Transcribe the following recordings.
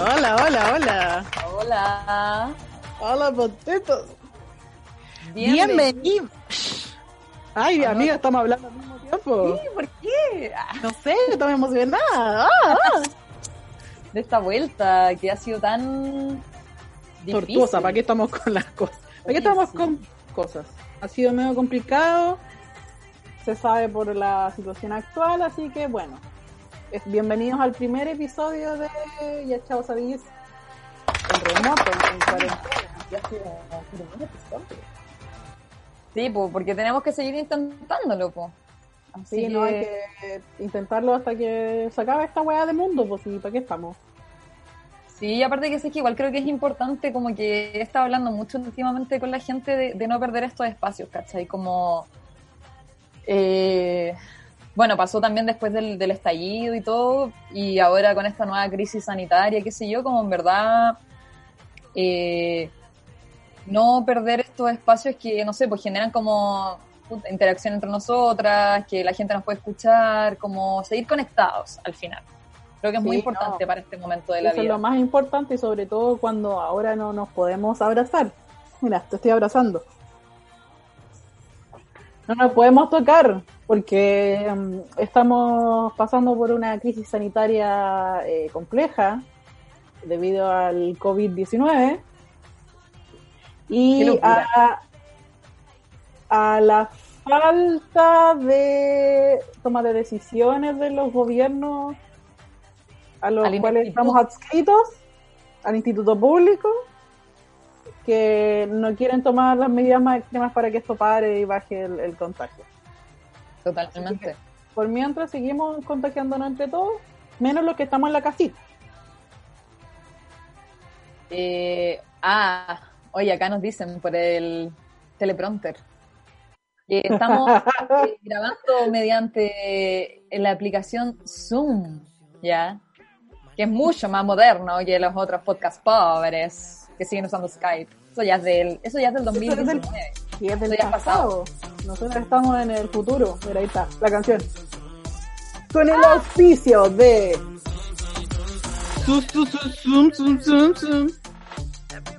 Hola, hola, hola. Hola. Hola, potetos. Bienvenido. Bienvenidos. Ay, amiga, estamos hablando al mismo tiempo. Sí, ¿Por qué? No sé, estamos emocionada. Ah, ah. De esta vuelta que ha sido tan difícil. Tortuosa, ¿para qué estamos con las cosas? ¿Para qué estamos con cosas? Ha sido medio complicado, se sabe por la situación actual, así que bueno. Bienvenidos al primer episodio de Ya Chao Sabís en remoto, en cuarentena. Ya ha sido el primer episodio. Sí, po, porque tenemos que seguir intentándolo, po. Así Sí, que, no hay que intentarlo hasta que se acabe esta weá de mundo, pues sí, ¿para qué estamos? Sí, y aparte que sé que igual creo que es importante, como que he estado hablando mucho últimamente con la gente de, de no perder estos espacios, ¿cachai? Como, eh, bueno, pasó también después del, del estallido y todo, y ahora con esta nueva crisis sanitaria, qué sé yo, como en verdad, eh, no perder estos espacios que, no sé, pues generan como interacción entre nosotras, que la gente nos puede escuchar, como seguir conectados al final. Creo que es muy importante no. para este momento de la Eso es vida. lo más importante y sobre todo cuando ahora no nos podemos abrazar. Mira, te estoy abrazando. No nos podemos tocar porque mm, estamos pasando por una crisis sanitaria eh, compleja debido al COVID-19 Qué y a, a la falta de toma de decisiones de los gobiernos a los Al cuales instituto. estamos adscritos al instituto público que no quieren tomar las medidas más extremas para que esto pare y baje el, el contagio. Totalmente. Por mientras seguimos contagiándonos entre todos, menos los que estamos en la casita. Eh, ah, oye, acá nos dicen por el teleprompter estamos eh, grabando mediante la aplicación Zoom, ¿ya? Que es mucho más moderno que los otros podcast pobres que siguen usando Skype. Eso ya es del, eso ya es del Eso es del- 2019. Y es del ha pasado. Nosotros estamos en el futuro. Mira, ahí está, la canción. Con el auspicio de...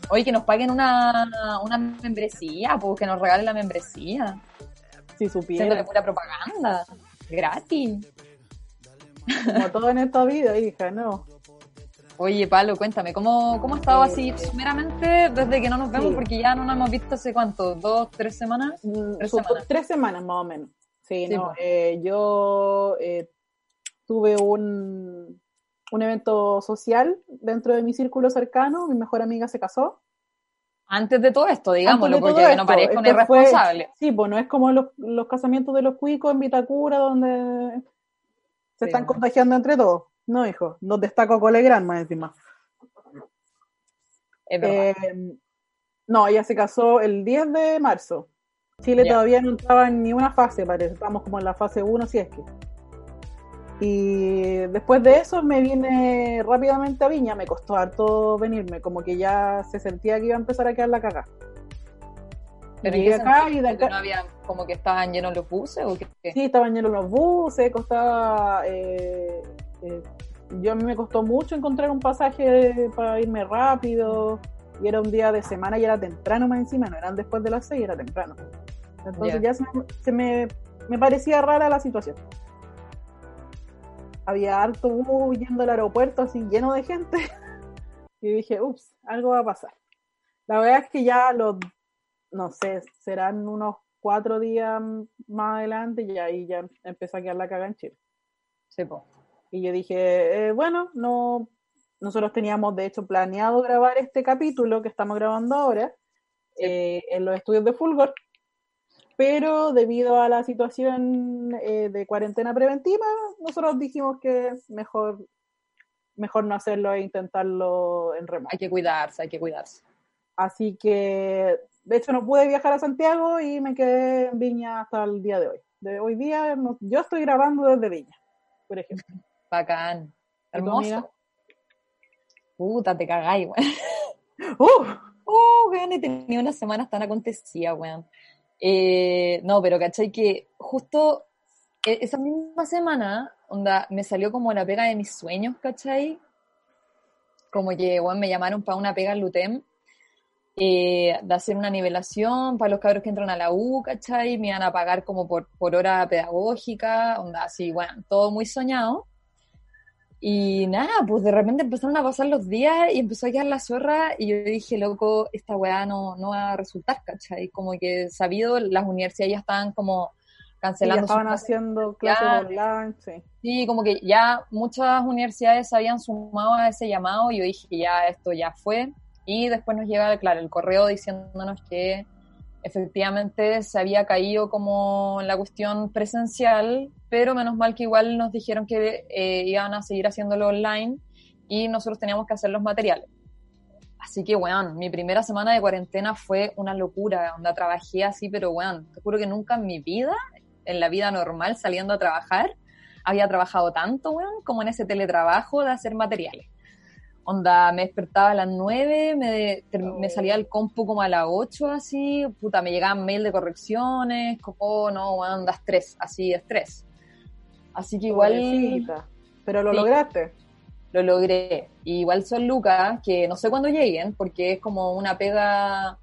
Oye, que nos paguen una, una membresía, pues que nos regalen la membresía. Si supiera. pura propaganda. Gratis. Como todo en esta vida, hija, ¿no? Oye, Pablo, cuéntame, ¿cómo, cómo ha estado así sumeramente desde que no nos vemos? Sí. Porque ya no nos hemos visto hace cuánto, dos, tres semanas. Mm, Tres semanas. tres semanas más o menos. Sí, Sí, no. pues. eh, yo eh, tuve un, un evento social dentro de mi círculo cercano. Mi mejor amiga se casó. Antes de todo esto, digámoslo, porque todo no esto, parezca un esto fue- irresponsable. sí, pues no es como los, los casamientos de los cuicos en Vitacura donde se Sí, están contagiando entre todos. No, hijo, donde está Coco Legrand más encima. Es. Eh, no, ella se casó el 10 de marzo. Chile todavía no entraba en ni una fase, parece. Estamos como en la fase 1, si es que. Y después de eso me vine rápidamente a Viña. Me costó harto venirme, como que ya se sentía que iba a empezar a quedar la caga. Pero ¿en llegué qué acá y de ¿Porque acá- no había, como que estaban llenos los buses o qué? Sí, estaban llenos los buses, costaba. eh, eh, yo a mí me costó mucho encontrar un pasaje para irme rápido. Y era un día de semana y era temprano más encima, no eran después de las seis, era temprano. Entonces Ya. ya se, me, se me, me parecía rara la situación. Había harto bus yendo al aeropuerto así lleno de gente. Y dije, ups, algo va a pasar. La verdad es que ya los, no sé, serán unos cuatro días más adelante y ahí ya empezó a quedar la caga en Chile. Sí. Y yo dije, eh, bueno, no, nosotros teníamos de hecho planeado grabar este capítulo que estamos grabando ahora eh, en los estudios de Fulgor, pero debido a la situación eh, de cuarentena preventiva, nosotros dijimos que mejor, mejor no hacerlo e intentarlo en remoto. Hay que cuidarse, hay que cuidarse. Así que, de hecho, no pude viajar a Santiago y me quedé en Viña hasta el día de hoy. De hoy día, no- yo estoy grabando desde Viña, por ejemplo. Bacán. Hermoso. Puta, te cagáis, weón. ¡Uh! Oh, weón, he tenido unas semanas tan acontecidas, weón. Eh, no, pero cachai que justo e- esa misma semana, onda, me salió como la pega de mis sueños, cachai. Como que, weón, me llamaron para una pega en Lutem, eh, de hacer una nivelación para los cabros que entran a la U, cachai. Me iban a pagar como por, por hora pedagógica, onda, así, bueno, todo muy soñado. Y nada, pues de repente empezaron a pasar los días y empezó a quedar la zorra y yo dije, loco, esta weá no, no va a resultar, ¿cachai? Como que sabido, las universidades ya estaban como ya cancelando sus estaban clases. haciendo clases Ya. online, sí. Sí, como que ya muchas universidades se habían sumado a ese llamado y yo dije, ya, esto ya fue. Y después nos llega, claro, el correo diciéndonos que efectivamente se había caído como la cuestión presencial, pero menos mal que igual nos dijeron que eh, iban a seguir haciéndolo online y nosotros teníamos que hacer los materiales. Así que, weón, mi primera semana de cuarentena fue una locura, donde trabajé así, pero, weón, te juro que nunca en mi vida, en la vida normal, saliendo a trabajar, había trabajado tanto, weón, como en ese teletrabajo de hacer materiales. Onda, me despertaba a las 9, me, me salía al compu como a las 8, así, puta, me llegaban mail de correcciones, como, oh, no, weón, da estrés, así, estrés. Así que igual Pobrecita. Pero lo Sí. lograste. lo logré. Y igual son lucas, que no sé cuándo lleguen, porque es como una pega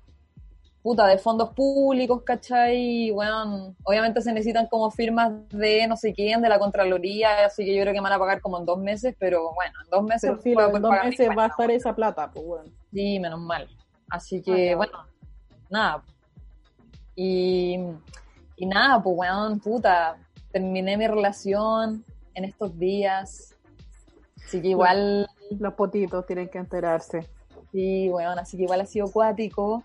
puta de fondos públicos, ¿cachai? Bueno, obviamente se necesitan como firmas de no sé quién, de la Contraloría, así que yo creo que me van a pagar como en dos meses, pero bueno, en dos meses sí, en dos pagar meses va a estar esa plata, pues bueno. Sí, menos mal. Así que, bueno, nada. Y, y nada, pues, weón, puta, terminé mi relación en estos días. Así que igual, Los potitos tienen que enterarse. sí, weón, así que igual ha sido cuático.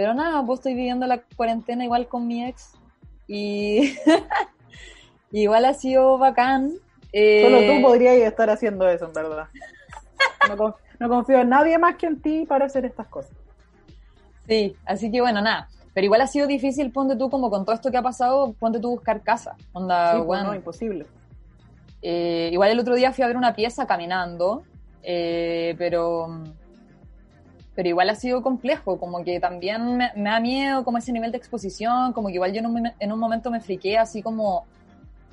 Pero nada, pues estoy viviendo la cuarentena igual con mi ex. Y igual ha sido bacán. Eh, Solo tú podrías estar haciendo eso, en verdad. No, con- no confío en nadie más que en ti para hacer estas cosas. Sí, así que bueno, nada. Pero igual ha sido difícil, ponte tú, como con todo esto que ha pasado, ponte tú buscar casa. Onda, Sí, pues, no, imposible. Eh, igual el otro día fui a ver una pieza caminando, eh, pero, pero igual ha sido complejo, como que también me, me da miedo como ese nivel de exposición, como que igual yo en un, en un momento me friqué así como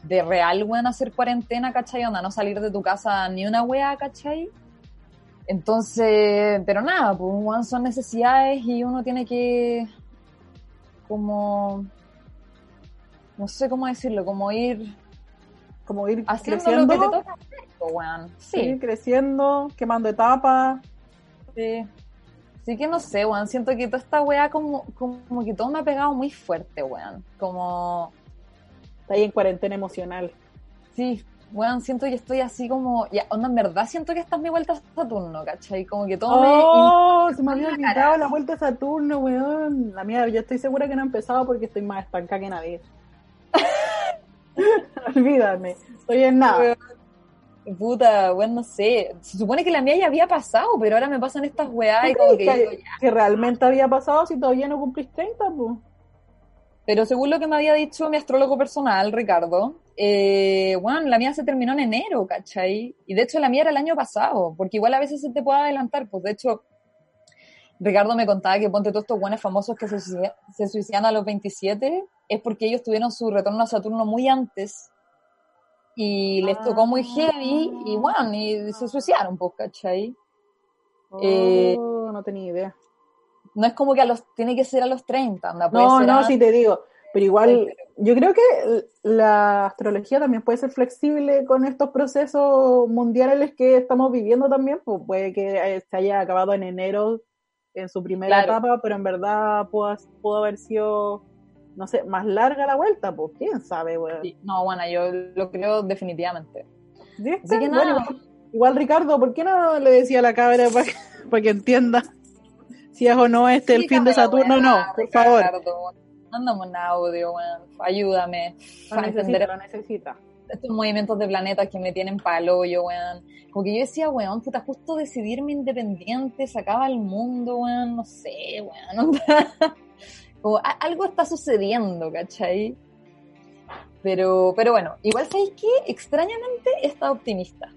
de real, weón, hacer cuarentena, ¿cachai? Onda, no salir de tu casa ni una wea, ¿cachai? Entonces, pero nada, pues weón, son necesidades y uno tiene que como no sé cómo decirlo, como ir Como ir haciendo creciendo, lo que te toca hacer, po, weón. Sí, ir creciendo, quemando etapas. sí. Así que no sé, weón. Siento que toda esta weá como, como que todo me ha pegado muy fuerte, weón. Como, Está ahí en cuarentena emocional. sí, weón, siento que estoy así como, ya, onda, en verdad siento que esta es mi vuelta a Saturno, ¿cachai? Como que todo me... ¡Oh! Se me había olvidado la vuelta a Saturno, weón. La mía, yo estoy segura que no ha empezado porque estoy más estancada que nadie. Olvídame, estoy en nada. Puta, weón, no sé. Se supone que la mía ya había pasado, pero ahora me pasan estas weá y ¿Tú como crees que que, digo, ya. que realmente había pasado si todavía no cumplís 30, pues? Pero según lo que me había dicho mi astrólogo personal, Ricardo, eh, bueno, la mía se terminó en enero, ¿cachai? Y de hecho la mía era el año pasado, porque igual a veces se te puede adelantar. Pues de hecho, Ricardo me contaba que ponte todos estos buenos famosos que se suicidan a los 27, es porque ellos tuvieron su retorno a Saturno muy antes y les tocó muy heavy y bueno, y se suicidaron, pues, ¿cachai? Oh, Eh, no tenía idea. No es como que a los, tiene que ser a los 30, anda, No, no, a- sí te digo. Pero igual, yo creo que la astrología también puede ser flexible con estos procesos mundiales que estamos viviendo también, pues puede que eh, se haya acabado en enero en su primera Claro. etapa, pero en verdad pudo, pudo haber sido, no sé, más larga la vuelta, pues quién sabe, weón. Sí, No, bueno, yo lo creo definitivamente. ¿Viste? Así que nada. igual, igual, Ricardo, ¿por qué no le decía a la cabra para que, para que entienda si es o no este el fin de Saturno? No, weá, por favor. Ricardo. Mándame un audio, weón. Ayúdame Lo a necesita, entender lo necesita. estos movimientos de planetas que me tienen palo yo, weón. Como que yo decía, weón, puta, justo decidirme independiente, sacaba el mundo, weón, no sé, weón. Como algo está sucediendo, ¿cachai? Pero, pero bueno, igual sabéis que extrañamente estado optimista.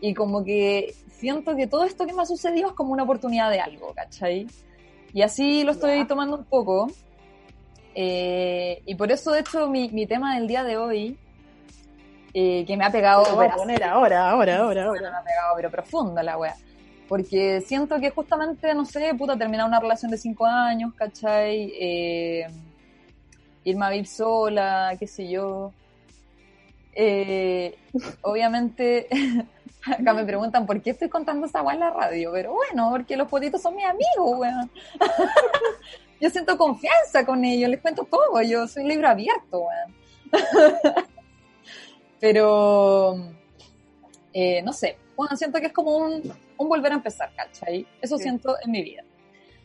Y como que siento que todo esto que me ha sucedido es como una oportunidad de algo, ¿cachai? Y así lo estoy Ya. tomando un poco. Eh, y por eso, de hecho, mi, mi tema del día de hoy, eh, que me ha pegado, voy a poner ahora, ahora, ahora, me ahora. ha pegado, pero profunda la wea. Porque siento que justamente, no sé, puta, terminar una relación de cinco años, ¿cachai? Eh, irme a vivir sola, qué sé yo. Eh, obviamente, acá me preguntan por qué estoy contando esa weá en la radio, pero bueno, porque los potitos son mis amigos, weón. yo siento confianza con ellos, les cuento todo, yo soy libro abierto, weón. pero, eh, no sé, bueno, siento que es como un, un volver a empezar, ¿cachai? Eso Sí. siento en mi vida.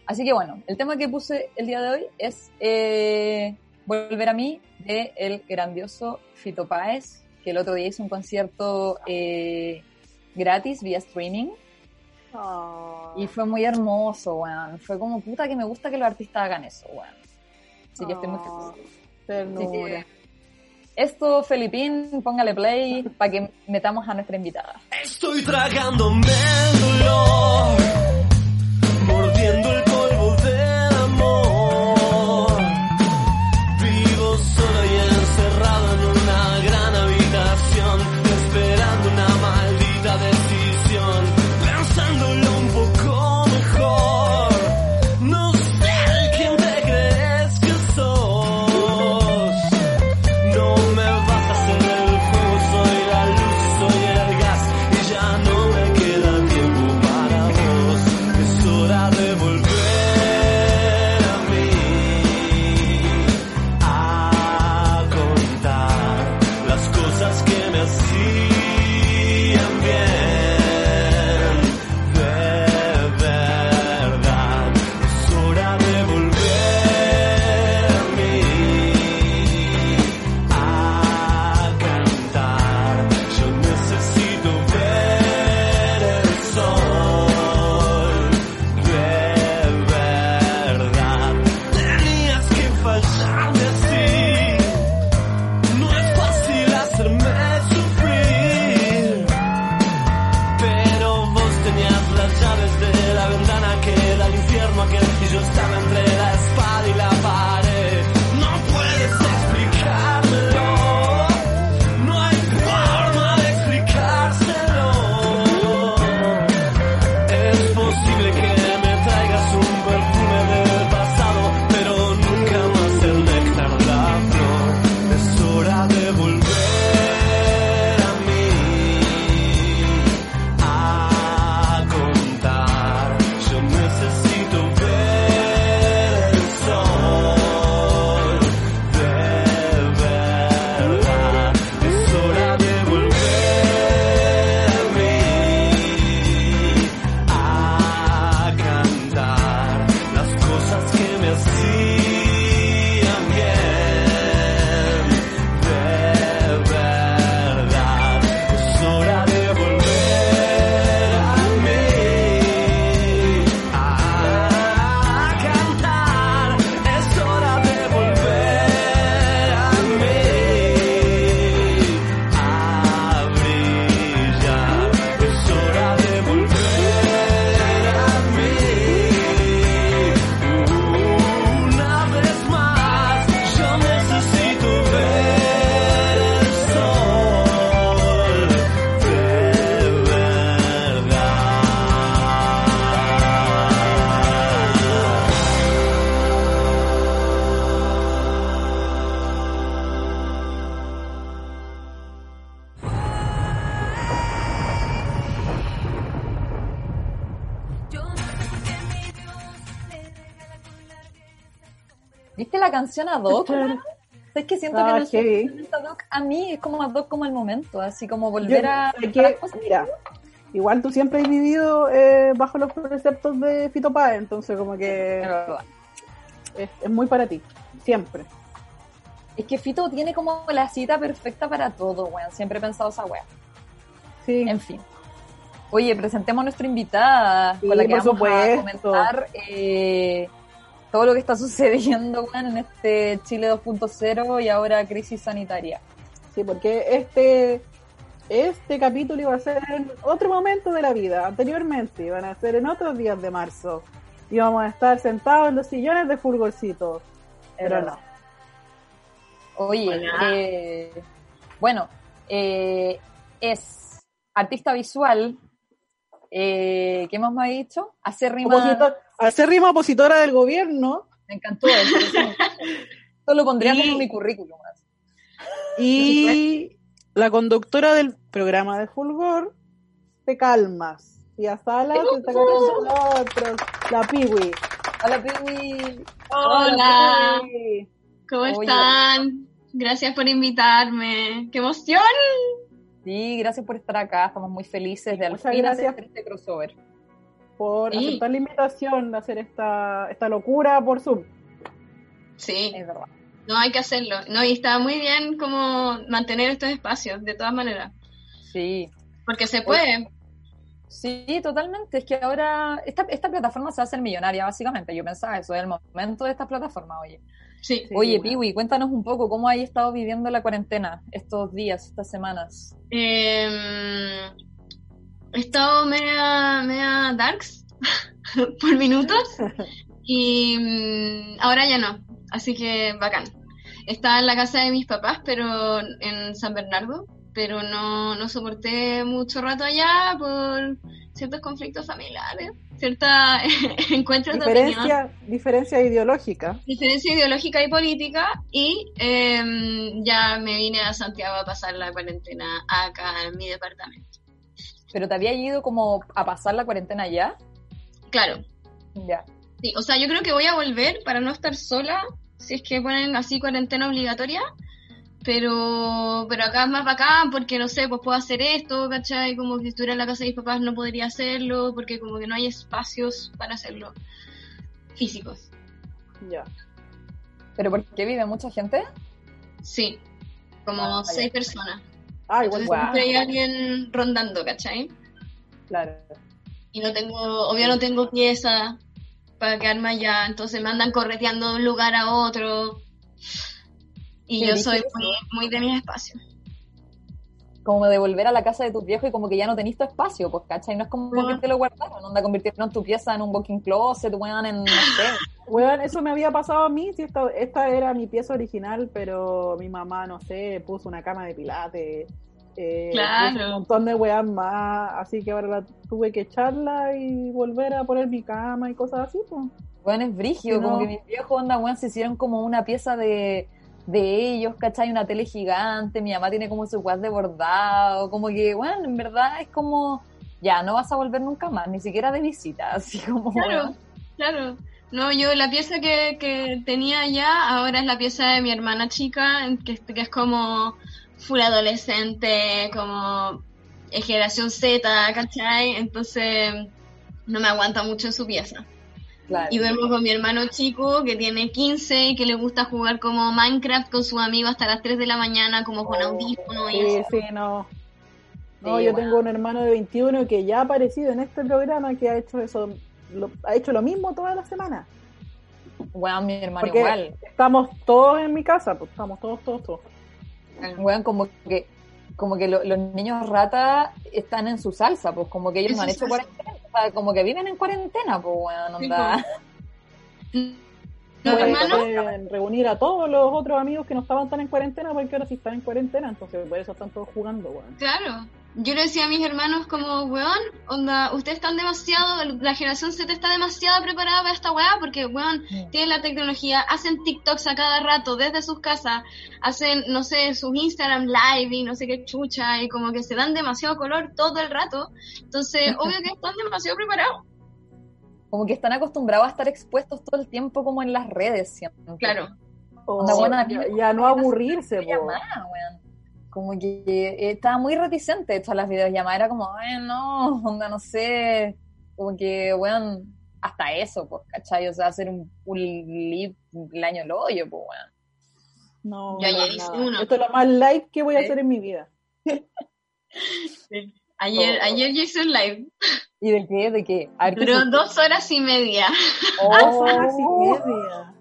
Así que bueno, el tema que puse el día de hoy es eh, Volver a mí de el grandioso Fito Páez, que el otro día hizo un concierto eh, gratis vía streaming Ah. y fue muy hermoso, weón. Fue como puta que me gusta que los artistas hagan eso, weón. Así que estoy muy feliz. Así Ternura. que esto, Felipín, póngale play para que metamos a nuestra invitada. Estoy tragándome dolor, ¿Viste la canción ad hoc? Es que siento Ah, que no ad hoc a mí, es como ad hoc como el momento, así como volver Yo- a... que, mira, igual tú siempre has vivido eh, bajo los preceptos de Fito Páez, entonces como que es, es muy para ti, siempre. Es que Fito tiene como la cita perfecta para todo, weón. Siempre he pensado esa weá. Sí, En fin. Oye, presentemos a nuestra invitada Sí, con la que vamos a comentar eh, todo lo que está sucediendo en este Chile 2.0 y ahora crisis sanitaria. sí, porque este este capítulo iba a ser en otro momento de la vida, anteriormente, iban a ser en otros días de marzo. Íbamos a estar sentados en los sillones de Fulgorcito, pero no. Oye, Hola. eh, bueno, eh, es artista visual. Eh, ¿Qué más me ha dicho? Hace rima. Opositor, acérrima opositora del gobierno Me encantó eso. eso lo pondría Y- como en mi currículum. y la conductora del programa de Fulgor, Te Calmas. Y a Salas se está nosotros, la Piwi. Hola, Piwi. Hola, Piwi. ¿cómo Oye. están? Gracias por invitarme. ¡Qué emoción! Sí, gracias por estar acá. Estamos muy felices de al Muchas fin gracias. hacer este crossover. Por Sí. aceptar la invitación de hacer esta, esta locura por Zoom. Sí, Es verdad. no hay que hacerlo. No, y está muy bien como mantener estos espacios, de todas maneras. Sí. Porque se puede. Sí, totalmente. Es que ahora esta, esta plataforma se va a hacer millonaria, básicamente. Yo pensaba eso, es el momento de esta plataforma, oye. Sí. Oye, bueno. Piwi, cuéntanos un poco cómo hay estado viviendo la cuarentena estos días, estas semanas. Eh, he estado media, media darks por minutos y mm, ahora ya no. Así que bacán. Estaba en la casa de mis papás, pero en San Bernardo, pero no, no soporté mucho rato allá por ciertos conflictos familiares, cierta encuentros de opinión Diferencia, ideológica. diferencia ideológica y política y em, ya me vine a Santiago a pasar la cuarentena acá en mi departamento. ¿Pero te había ido como a pasar la cuarentena ya? Claro, Ya. sí, o sea, yo creo que voy a volver para no estar sola si es que ponen así cuarentena obligatoria, pero pero acá es más bacán porque no sé, pues puedo hacer esto, ¿cachai? Como que si estuviera en la casa de mis papás no podría hacerlo porque como que no hay espacios para hacerlo físicos. Ya. ¿Pero por qué vive mucha gente? Sí, como Ah, seis personas. Ah, igual. Entonces Guau. siempre hay alguien rondando, ¿cachai? Claro. Y no tengo, obvio no tengo pieza para quedarme allá, entonces me andan correteando de un lugar a otro. Y yo soy muy, muy de mis espacios. Como de volver a la casa de tus viejos y como que ya no tenés tu espacio, pues, ¿cachai? No es como No. que te lo guardaron, onda convirtieron tu pieza en un walking closet, weón, en, no sé. Weón, eso me había pasado a mí, si esta, esta era mi pieza original, pero mi mamá, no sé, puso una cama de pilates, eh, Claro. un montón de weas más, así que ahora la tuve que echarla y volver a poner mi cama y cosas así, pues. Weón, es brigio, como no. que mis viejos, onda, weón, se hicieron como una pieza de, de ellos, ¿cachai? Una tele gigante, mi mamá tiene como su weas de bordado, como que, weón, en verdad es como, ya, no vas a volver nunca más, ni siquiera de visita, así como, Claro, claro. No, yo la pieza que, que tenía allá ahora es la pieza de mi hermana chica, que, que es como full adolescente, como generación Z, ¿cachai? Entonces no me aguanta mucho en su pieza. Claro. Y duermo con mi hermano chico que tiene 15 y que le gusta jugar como Minecraft con su amigo hasta las 3 de la mañana, como con audífonos y Sí, eso. sí, no. No, Sí, yo tengo un hermano de 21 que ya ha aparecido en este programa que ha hecho eso, lo- ha hecho lo mismo toda la semana. Weón, mi hermano Porque igual. estamos todos en mi casa, pues estamos todos, todos, todos. Weón, como que, como que lo- los niños rata están en su salsa, pues como que ellos no han hecho cuarentena, sea, como que viven en cuarentena, pues weón, Sí, onda. ¿Los Pueden- hermanos? pueden reunir a todos los otros amigos que no estaban tan en cuarentena porque ahora sí están en cuarentena, entonces por eso están todos jugando, weón. Claro. Yo le decía a mis hermanos como, weón, onda, ustedes están demasiado, la generación Z está demasiado preparada para esta weá porque, weón, Mm. tienen la tecnología, hacen TikToks a cada rato desde sus casas, hacen, no sé, sus Instagram live y no sé qué chucha y como que se dan demasiado color todo el rato. Entonces, obvio que están demasiado preparados. como que están acostumbrados a estar expuestos todo el tiempo como en las redes siempre. Claro. O Onda, bueno, a mí ya, ya no aburrirse, weón. Como que eh, estaba muy reticente de todas las videollamadas. Era como, ay, no, onda, no sé. Como que, weón, hasta eso, pues, ¿cachai? O sea, hacer un, un live el año el hoyo, pues, weón. No, Yo ayer hice uno. Esto es lo más live que voy a hacer en mi vida. Ayer, Oh. ayer yo hice un live. ¿Y de qué? ¿De qué? A ver, ¿qué Duró dos horas y media. Dos Oh. horas y media.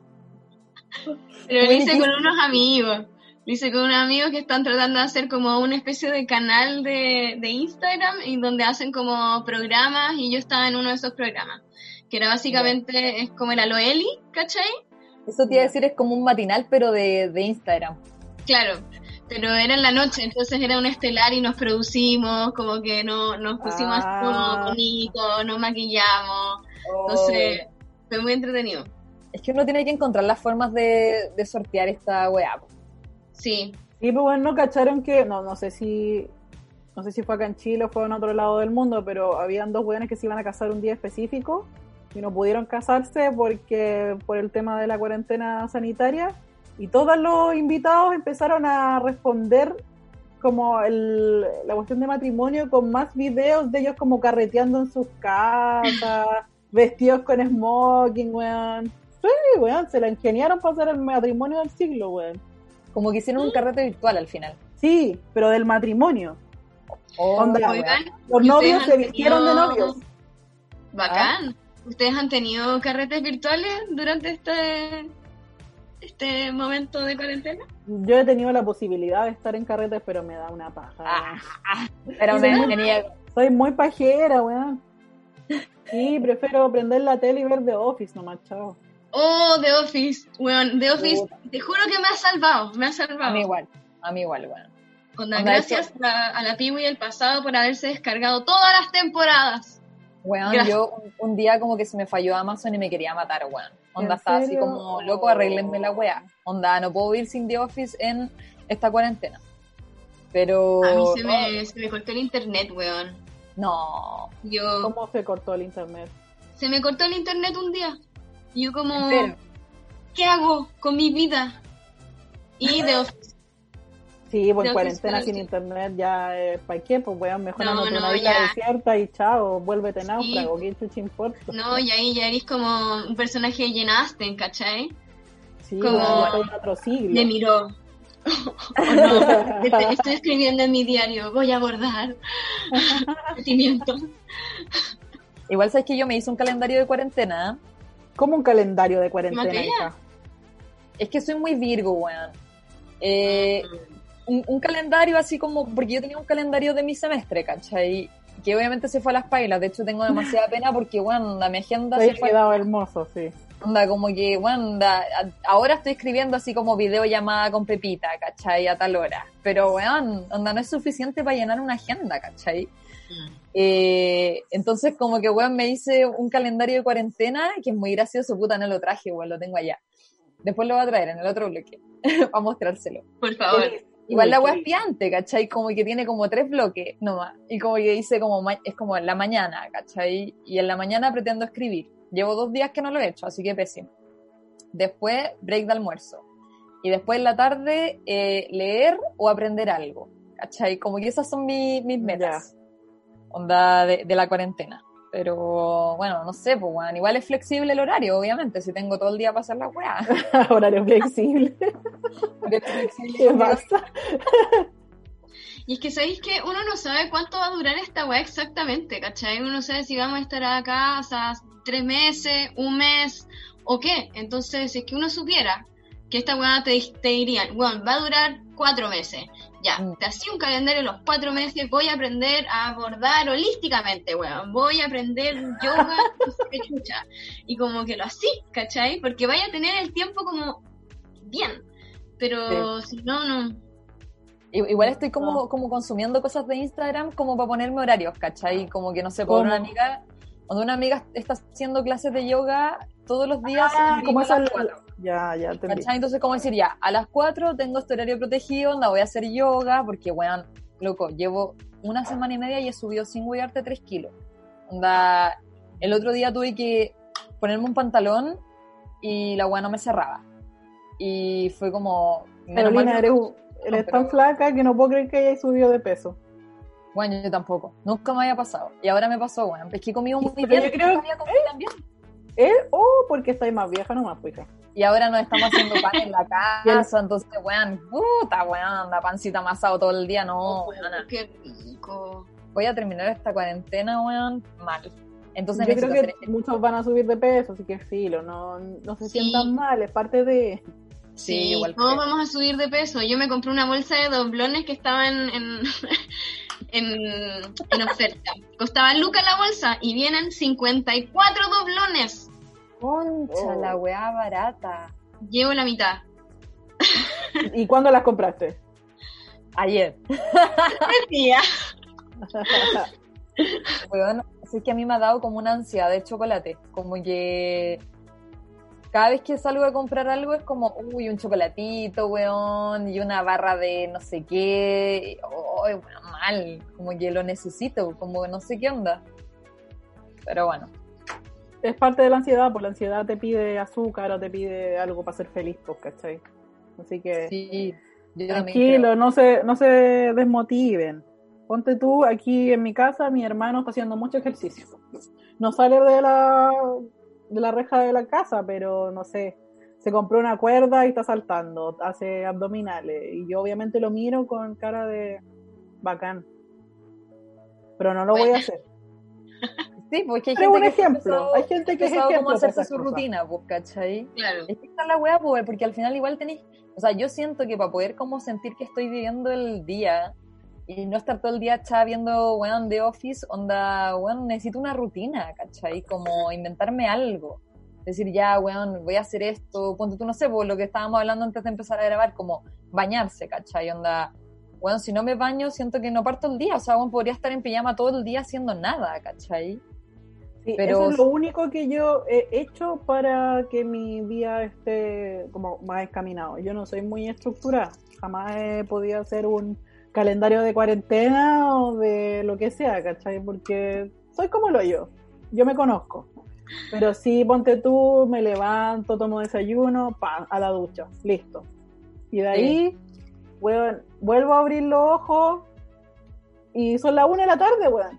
Pero lo hice ¿qué- con unos amigos. Lo hice con unos amigos que están tratando de hacer como una especie de canal de, de Instagram y donde hacen como programas y yo estaba en uno de esos programas. Que era básicamente, es como era Loeli, ¿cachai? Eso te iba a decir, es como un matinal, pero de, de Instagram. Claro, pero era en la noche, entonces era un estelar y nos producimos, como que no, nos pusimos Ah. como bonitos, nos maquillamos. Entonces, fue muy entretenido. Es que uno tiene que encontrar las formas de, de sortear esta weá. Sí, Y pues bueno, no cacharon que, no, no sé si, no sé si fue acá en Chile o fue en otro lado del mundo, pero habían dos weones que se iban a casar un día específico y no pudieron casarse porque por el tema de la cuarentena sanitaria y todos los invitados empezaron a responder como el, la cuestión de matrimonio con más videos de ellos como carreteando en sus casas, vestidos con smoking, weón. Sí, weón, se la ingeniaron para hacer el matrimonio del siglo, weón. Como que hicieron un carrete virtual al final. Sí, pero del matrimonio. Oh, Onda, la oigan. Los ¿y novios se vistieron de novios. Bacán. ¿Ustedes han tenido carretes virtuales durante este, este momento de cuarentena? Yo he tenido la posibilidad de estar en carretes, pero me da una paja. Ah, Era una venía Soy muy pajera, weón. Sí, prefiero prender la tele y ver The Office nomás, chao. Oh, The Office. Weón, The Office, te juro que me ha salvado, me ha salvado. a mí igual. A mí igual, bueno. Onda, Onda, gracias a, a la Piwi del pasado por haberse descargado todas las temporadas. Weón, Gracias. yo un, un día como que se me falló Amazon y me quería matar, weón. Onda, ¿En estaba así como, loco, arreglenme la weá. Onda, no puedo vivir sin The Office en esta cuarentena. Pero... A mí se me, se me cortó el internet, weón. No. Yo, ¿Cómo se cortó el internet? se me cortó el internet un día. Y yo como, Pero, ¿qué hago con mi vida? Y Office. Sí, pues cuarentena sin internet ya, eh, ¿para qué? Pues weón, mejor No, no, una isla desierta y chao, vuélvete náufrago, ¿qué chucha importa? No, y ahí ya eres como un personaje de Austen, ¿cachai? Sí, como- otro siglo. Me miró. Oh, no, estoy, estoy escribiendo en mi diario, voy a abordar sentimientos. igual sabes que yo me hice un calendario de cuarentena. ¿eh? Como un calendario de cuarentena. Es que soy muy virgo, weón. Eh, un, un calendario así como, porque yo tenía un calendario de mi semestre, ¿cachai? Que obviamente se fue a las pailas, de hecho tengo demasiada pena porque, bueno, onda, mi agenda Te se había fue, quedado hermoso, sí. onda, como que, bueno, ahora estoy escribiendo así como videollamada con Pepita, ¿cachai? A tal hora, pero, weón, onda, no es suficiente para llenar una agenda, ¿cachai? Eh, entonces como que, weón, me hice un calendario de cuarentena que es muy gracioso, puta, no lo traje, weón, lo tengo allá. Después lo voy a traer en el otro bloque para mostrárselo. Por favor. Igual la Uy, qué- es piante, ¿cachai? Como que tiene como tres bloques nomás. Y como que dice como, es como en la mañana, ¿cachai? Y en la mañana pretendo escribir. Llevo dos días que no lo he hecho, así que pésimo. Después, break de almuerzo. Y después en la tarde, eh, leer o aprender algo, ¿cachai? Como que esas son mi- mis metas. Onda de, de la cuarentena. Pero bueno, no sé, pues bueno, igual es flexible el horario, obviamente, si tengo todo el día para hacer la weá. Horario flexible. ¿Qué pasa? Y es que sabéis que uno no sabe cuánto va a durar esta weá exactamente, ¿cachai? Uno no sabe si vamos a estar acá, o sea, tres meses, un mes, o qué. Entonces, si es que uno supiera que esta weá te, te dirían, bueno, va a durar cuatro meses. Ya, Mm. te hacía un calendario los cuatro meses, voy a aprender a abordar holísticamente, weón. Voy a aprender yoga, qué chucha. Y como que lo así, ¿cachai? Porque vaya a tener el tiempo como bien. Pero si no, no. Igual estoy como, como consumiendo cosas de Instagram como para ponerme horarios, ¿cachai? Como que no sé, por ¿Cómo? una amiga, cuando una amiga está haciendo clases de yoga todos los días, Ah, como a las cuatro, Ya, ya entendí. ¿cachai? Entonces, como decir, ya, a las 4 tengo este horario protegido, onda, voy a hacer yoga, porque, weón, loco, llevo una semana y media y he subido sin cuidarte 3 kilos. Onda, el otro día tuve que ponerme un pantalón y la weá no me cerraba. Y fue como... Carolina, eres, no- eres pero- tan flaca que no puedo creer que hayas subido de peso. Bueno, yo tampoco. Nunca me había pasado. Y ahora me pasó, bueno. Es que he comido muy Pero bien. yo creo comido tan bien. ¿Eh? ¿O porque estáis más vieja nomás, pues, hija? Y ahora nos estamos haciendo pan en la casa, entonces, weón, puta, weón, anda pancita amasado todo el día, no, weona. Qué rico. Voy a terminar esta cuarentena, weón, mal. Entonces Yo creo que hacer muchos van a subir de peso, así que filo, no, no se Sí. sientan mal, es parte de... Sí, igual todos creo. vamos a subir de peso. Yo me compré una bolsa de doblones que estaba en, en, en, en oferta. Costaba Luca la bolsa y vienen 54 doblones. Concha, Oh. la weá barata. Llevo la mitad. ¿Y cuándo las compraste? Ayer. Tía. Weón, así que a mí me ha dado como una ansiedad de chocolate. Como que cada vez que salgo a comprar algo es como, uy, un chocolatito, weón, y una barra de no sé qué. Oh, mal. Como que lo necesito, como que no sé qué onda. Pero bueno, Es parte de la ansiedad, pues la ansiedad te pide azúcar o te pide algo para ser feliz, pues, ¿cachai? Así que sí. Tranquilo, no se, no se desmotiven. Ponte tú, aquí en mi casa, mi hermano está haciendo mucho ejercicio. No sale de la, de la reja de la casa, pero no sé, se compró una cuerda y está saltando, hace abdominales. Y yo obviamente lo miro con cara de bacán. Pero no lo voy a hacer. Sí, porque hay Pero gente un que ejemplo, empezado- hay gente que es ejemplo como hacerse su cosas. rutina, pues, ¿cachai? Claro. Es que esta es la weá, pues, porque al final igual tenéis, o sea, yo siento que para poder como sentir que estoy viviendo el día y no estar todo el día echada viendo weón de Office, onda, weón, necesito una rutina, ¿cachai? Como inventarme algo. Decir, ya, weón, voy a hacer esto, ponte tú, no sé, por lo que estábamos hablando antes de empezar a grabar, como bañarse, ¿cachai? Onda, weón, si no me baño, siento que no parto el día, o sea, weón, podría estar en pijama todo el día haciendo nada, ¿cachai? Sí, Pero- Eso es lo único que yo he hecho para que mi día esté como más encaminado. Yo no soy muy estructurada. Jamás he podido hacer un calendario de cuarentena o de lo que sea, ¿cachai? Porque soy como lo yo. Yo me conozco. Pero sí, ponte tú, me levanto, tomo desayuno, ¡pam! a la ducha, listo. Y de ahí, weón, vuelvo a abrir los ojos y son las una de la tarde, weón.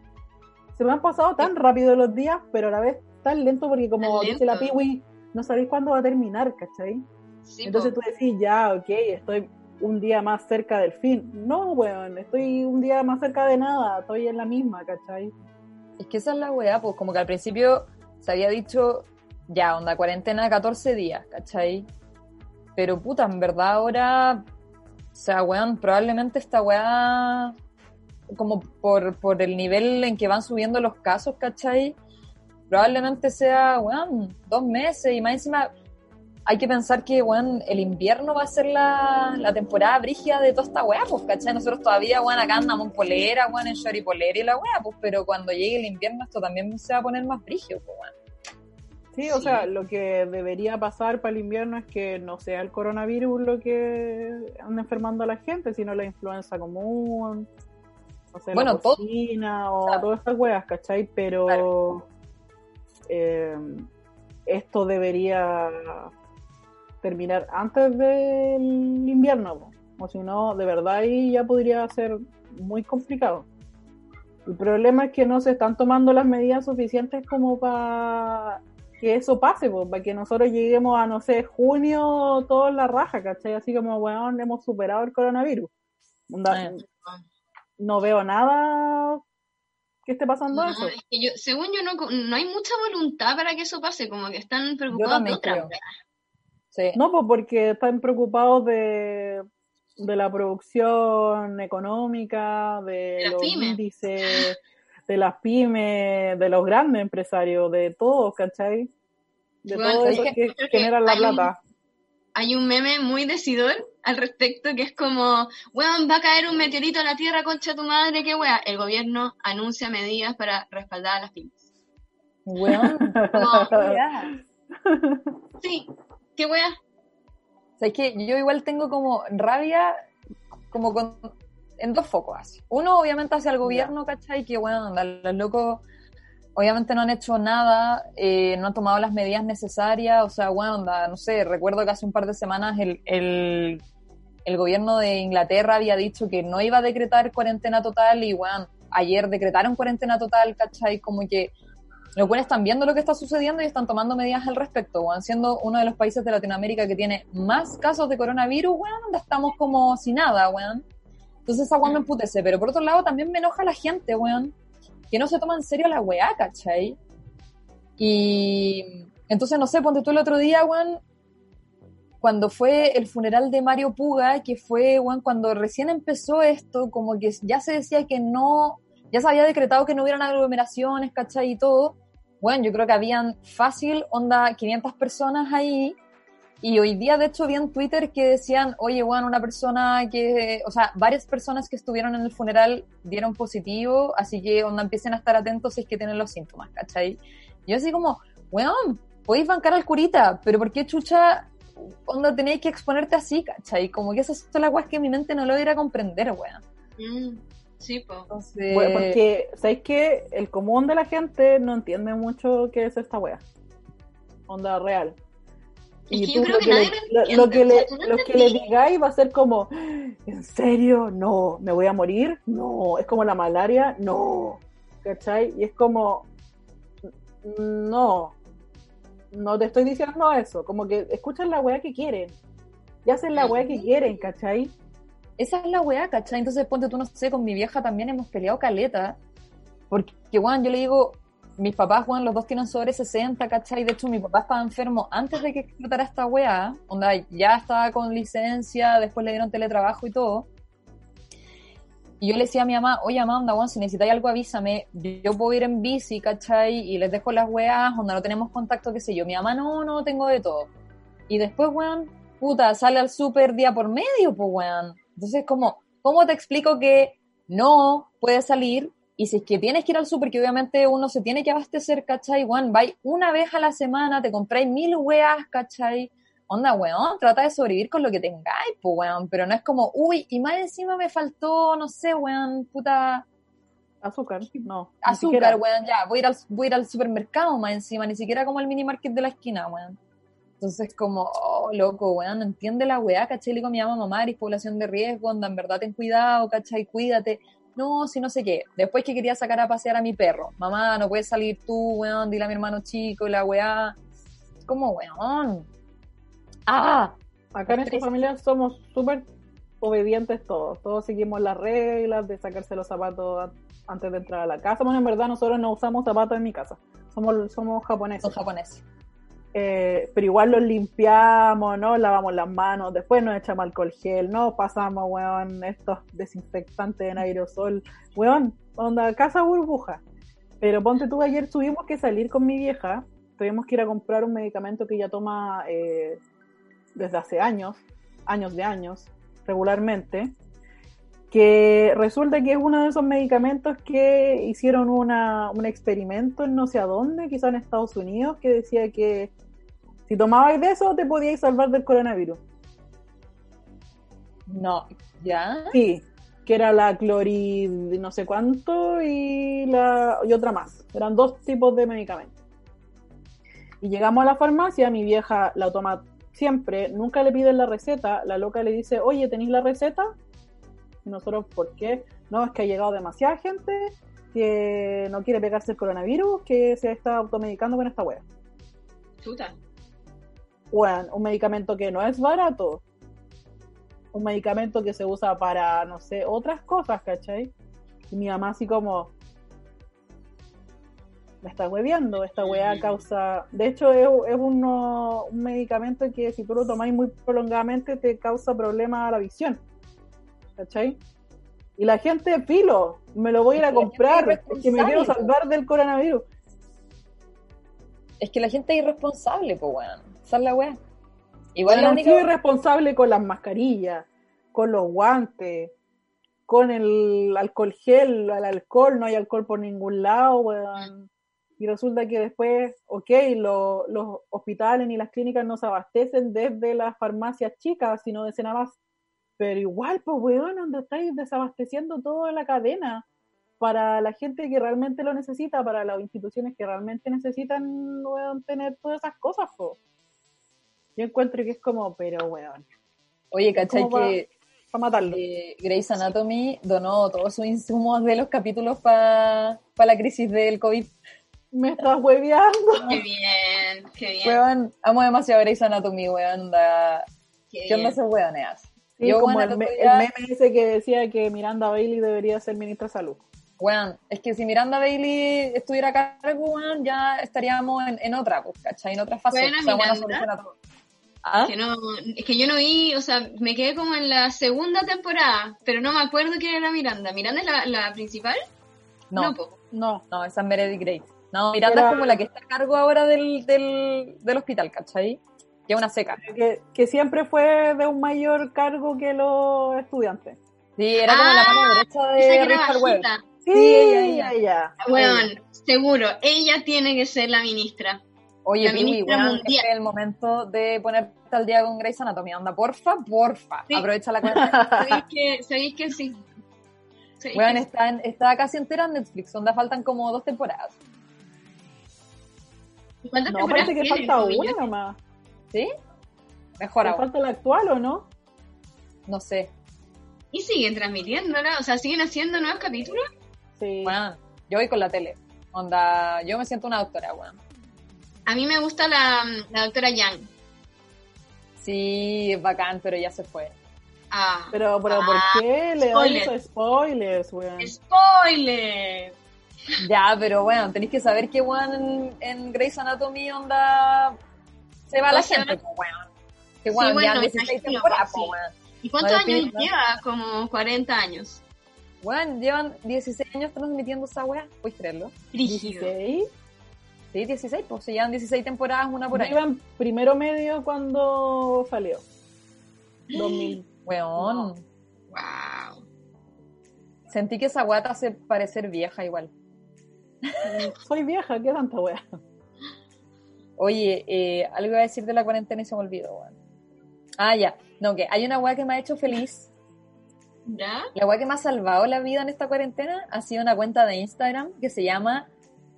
Se me han pasado tan rápido los días, pero a la vez tan lento porque como dice la. Piwi, no sabéis cuándo va a terminar, ¿cachai? Sí, Entonces po. tú decís, ya, ok, estoy un día más cerca del fin. No, weón, estoy un día más cerca de nada, estoy en la misma, ¿cachai? Es que esa es la weá, pues como que al principio se había dicho, ya, onda, cuarentena 14 días, ¿cachai? Pero puta, en verdad ahora, o sea, weón, probablemente esta weá, como por, por el nivel en que van subiendo los casos, ¿cachai? Probablemente sea, weón, dos meses y más encima hay que pensar que, weón, el invierno va a ser la, la temporada brígida de toda esta weá, pues, ¿cachai? Nosotros todavía, weón, acá andamos en polera, weón, en short y polera y la weá, pues, pero cuando llegue el invierno esto también se va a poner más brígido, pues, weón. Sí, o Sí. sea, lo que debería pasar para el invierno es que no sea el coronavirus lo que anda enfermando a la gente, sino la influenza común, o sea, Bueno, la todo- porcina o Claro. todas estas weas, ¿cachai? Pero Claro. eh, esto debería terminar antes del invierno, po. o si no, de verdad ahí ya podría ser muy complicado. El problema es que no se están tomando las medidas suficientes como para que eso pase, para que nosotros lleguemos a, no sé, junio, todo en la raja, ¿cachai? Así como, weón, hemos superado el coronavirus. Eh. No veo nada que esté pasando No, eso. es que yo, según yo, no, no hay mucha voluntad para que eso pase, como que están preocupados de otra creo. Sí. No, pues porque están preocupados de, de la producción económica, de los pymes. índices, de las pymes, de los grandes empresarios, de todos, ¿cachai? De Igual, todo es eso que que, generan la hay un- plata. Hay un meme muy decidor al respecto que es como, weón, va a caer un meteorito a la Tierra, concha tu madre, qué wea. El gobierno anuncia medidas para respaldar a las pymes. Weón, Como, sí, qué wea. O sea, es que yo igual tengo como rabia como con, en dos focos así. Uno, obviamente, hacia el gobierno, ¿cachai? Que, bueno, los locos obviamente no han hecho nada, eh, no han tomado las medidas necesarias, o sea, bueno, onda, no sé, recuerdo que hace un par de semanas el, el, el gobierno de Inglaterra había dicho que no iba a decretar cuarentena total y, bueno, ayer decretaron cuarentena total, ¿cachai? Como que los buenos están viendo lo que está sucediendo y están tomando medidas al respecto, weón, siendo uno de los países de Latinoamérica que tiene más casos de coronavirus, weón, donde estamos como sin nada, weón. Entonces esa weón me emputece, pero por otro lado también me enoja la gente, weón, que no se toma en serio la weá, ¿cachai? Y entonces, no sé, ponte tú el otro día, weón, cuando fue el funeral de Mario Puga, que fue, weón, cuando recién empezó esto, como que ya se decía que no, ya se había decretado que no hubieran aglomeraciones, ¿cachai? Y todo. Bueno, yo creo que habían fácil, onda, 500 personas ahí. Y hoy día, de hecho, vi en Twitter que decían, oye, bueno, una persona que, o sea, varias personas que estuvieron en el funeral dieron positivo, así que, onda, empiecen a estar atentos si es que tienen los síntomas, ¿cachai? Yo así como, weón, podéis bancar al curita, pero ¿por qué chucha, onda, tenéis que exponerte así, ¿cachai? Como que esas son las weas que mi mente no lo a comprender, weón. Mm, sí, po. Entonces, Bueno, porque, ¿sabéis que El común de la gente no entiende mucho qué es esta wea. Onda real. Es Y que yo tú creo lo que que, nadie le, lo lo- lo entiende, que o sea, le, tú no lo que le entendí. digáis va a ser como, ¿en serio? No, ¿me voy a morir? No, es como la malaria, no, ¿cachai? Y es como, no, no te estoy diciendo eso, como que escuchan la weá que quieren, y hacen la weá que quieren, ¿cachai? Esa es la weá, ¿cachai? Entonces, ponte tú, no sé, con mi vieja también hemos peleado caleta. Porque, weón, yo le digo, mis papás, weón, los dos tienen sobre 60, ¿cachai? De hecho, mi papá estaba enfermo antes de que explotara esta weá. Onda, ya estaba con licencia, después le dieron teletrabajo y todo. Y yo le decía a mi mamá, oye, mamá, onda, weón, si necesitáis algo, avísame. Yo puedo ir en bici, ¿cachai? Y les dejo las weas, onda, no tenemos contacto, qué sé yo. Mi mamá, no, no, tengo de todo. Y después, weón, puta, sale al súper día por medio, pues, weón. Entonces, como, ¿cómo te explico que no puedes salir? Y si es que tienes que ir al súper, que obviamente uno se tiene que abastecer, ¿cachai? Weón, vais una vez a la semana, te compráis mil weas, ¿cachai? Onda, weón, trata de sobrevivir con lo que tengáis, pues, weón. Pero no es como, uy, y más encima me faltó, no sé, weón, puta, Azúcar, no. azúcar, weón, ya, voy a, ir al, voy a ir al supermercado más encima, ni siquiera como el mini market de la esquina, weón. Entonces, como, oh, loco, weón, entiende la weá, ¿cachai? Le digo mi mamá, mamá, eres población de riesgo, onda, en verdad ten cuidado, ¿cachai? Cuídate. No, si no sé qué. Después que quería sacar a pasear a mi perro. Mamá, no puedes salir tú, weón, dile a mi hermano chico, la weá. Como, weón. Ah, Acá en esta familia somos súper obedientes todos. Todos seguimos las reglas de sacarse los zapatos antes de entrar a la casa. Bueno, en verdad nosotros no usamos zapatos en mi casa. Somos, somos japoneses. son japoneses. Eh, pero igual los limpiamos, ¿no? Lavamos las manos, después nos echamos alcohol gel, no pasamos, weón, estos desinfectantes en aerosol, weón, onda, casa burbuja. Pero ponte tú, ayer tuvimos que salir con mi vieja, tuvimos que ir a comprar un medicamento que ella toma eh, desde hace años, años de años, regularmente, que resulta que es uno de esos medicamentos que hicieron un experimento en no sé a dónde, quizá en Estados Unidos, que decía que si tomabais de eso te podíais salvar del coronavirus. No, ¿ya? Sí, que era la clorid no sé cuánto y, la, y otra más. Eran dos tipos de medicamentos. Y llegamos a la farmacia, mi vieja la toma siempre, nunca le piden la receta, la loca le dice, oye, ¿tenéis la receta? Y nosotros, ¿por qué? No, es que ha llegado demasiada gente que no quiere pegarse el coronavirus, que se está automedicando con esta wea. Chuta. Bueno, un medicamento que no es barato. Un medicamento que se usa para, no sé, otras cosas, ¿cachai? Y mi mamá así como... Me está hueviando, esta weá causa... De hecho, es, es uno- un medicamento que si tú lo tomáis muy prolongadamente te causa problemas a la visión. ¿Cachai? Y la gente, filo, me lo voy a ir a comprar, porque me quiero salvar del coronavirus. Es que la gente es irresponsable, pues, weón. Esa es la weá. Igual la única... irresponsable con las mascarillas, con los guantes, con el alcohol gel, el alcohol, no hay alcohol por ningún lado, weón. Y resulta que después, ok, lo- los hospitales ni las clínicas no se abastecen desde las farmacias chicas, sino de más. Pero igual, pues, weón, donde estáis desabasteciendo toda la cadena. para la gente que realmente lo necesita, para las instituciones que realmente necesitan, weón, tener todas esas cosas, po. Yo encuentro que es como, pero weón, Oye, ¿cachai que para matarlo. eh, Grey's Anatomy donó todos sus insumos de los capítulos para la crisis del COVID? Me estás hueveando. Qué bien, qué bien. Weón, amo demasiado Grey's Anatomy, weón. ¿Qué onda bien. esos weoneas? Sí, Yo, como el, me- meme ese que decía que Miranda Bailey debería ser ministra de salud. Weón, es que si Miranda Bailey estuviera a cargo, weón, ya estaríamos en, en otra, pues, ¿cachai? En otra fase. Buena O sea, Miranda. ¿Ah? Que no, es que yo no vi, o sea, me quedé como en la segunda temporada, pero no me acuerdo quién era Miranda. ¿Miranda es la, la principal? No, po. No, no, esa es Meredith Grey. No, Miranda Era- es como la que está a cargo ahora del, del, del hospital, ¿cachai? Que es una seca. que, que siempre fue de un mayor cargo que los estudiantes. Sí, era como la Ah, mano derecha Esa de Richard Webb. Sí, Sí, ella, ella. Weón, seguro, ella tiene que ser la ministra. Oye, Piwi, mundial. este es el momento de ponerte al día con Grey's Anatomy. Anda, porfa, porfa. Sí. Aprovecha la cuenta. ¿Sabéis que, sabéis que sí? ¿Sabéis que está, en- está casi entera en Netflix. Onda faltan como dos temporadas. ¿Cuántas No, temporadas parece que falta una nomás. ¿Sí? Mejor ¿Le aún. falta la actual o no? No sé. Y siguen transmitiéndola, o sea, siguen haciendo nuevos capítulos. Sí. Weón, yo voy con la tele. Onda, yo me siento una doctora, weón. A mí me gusta la, la doctora Yang. Sí, es bacán, pero ya se fue. Ah, Pero, pero Ah, ¿por qué le esos spoilers, weón? ¡Spoiler! Ya, pero bueno, tenéis que saber que, weón, en, en Grey's Anatomy, onda, se va la sea, gente, pues, weón. Que, sí, weón, bueno, ya 16 imagino, temporadas, sí. weón. ¿Y cuántos No, años definitivamente. lleva? Como 40 años. Weón, llevan 16 años transmitiendo esa weá, ¿puedes creerlo? Brígido. 16. Sí, 16, pues se llevan 16 temporadas, una por ahí. iba en primero medio cuando salió. 2000. Weón, Wow. sentí que esa te hace parecer vieja igual. Soy vieja, ¿qué tanta wea? Oye, eh, algo iba a decir de la cuarentena y se me olvidó, weón. Ah, ya. No, que hay una weá que me ha hecho feliz. ¿Ya? La weá que me ha salvado la vida en esta cuarentena ha sido una cuenta de Instagram que se llama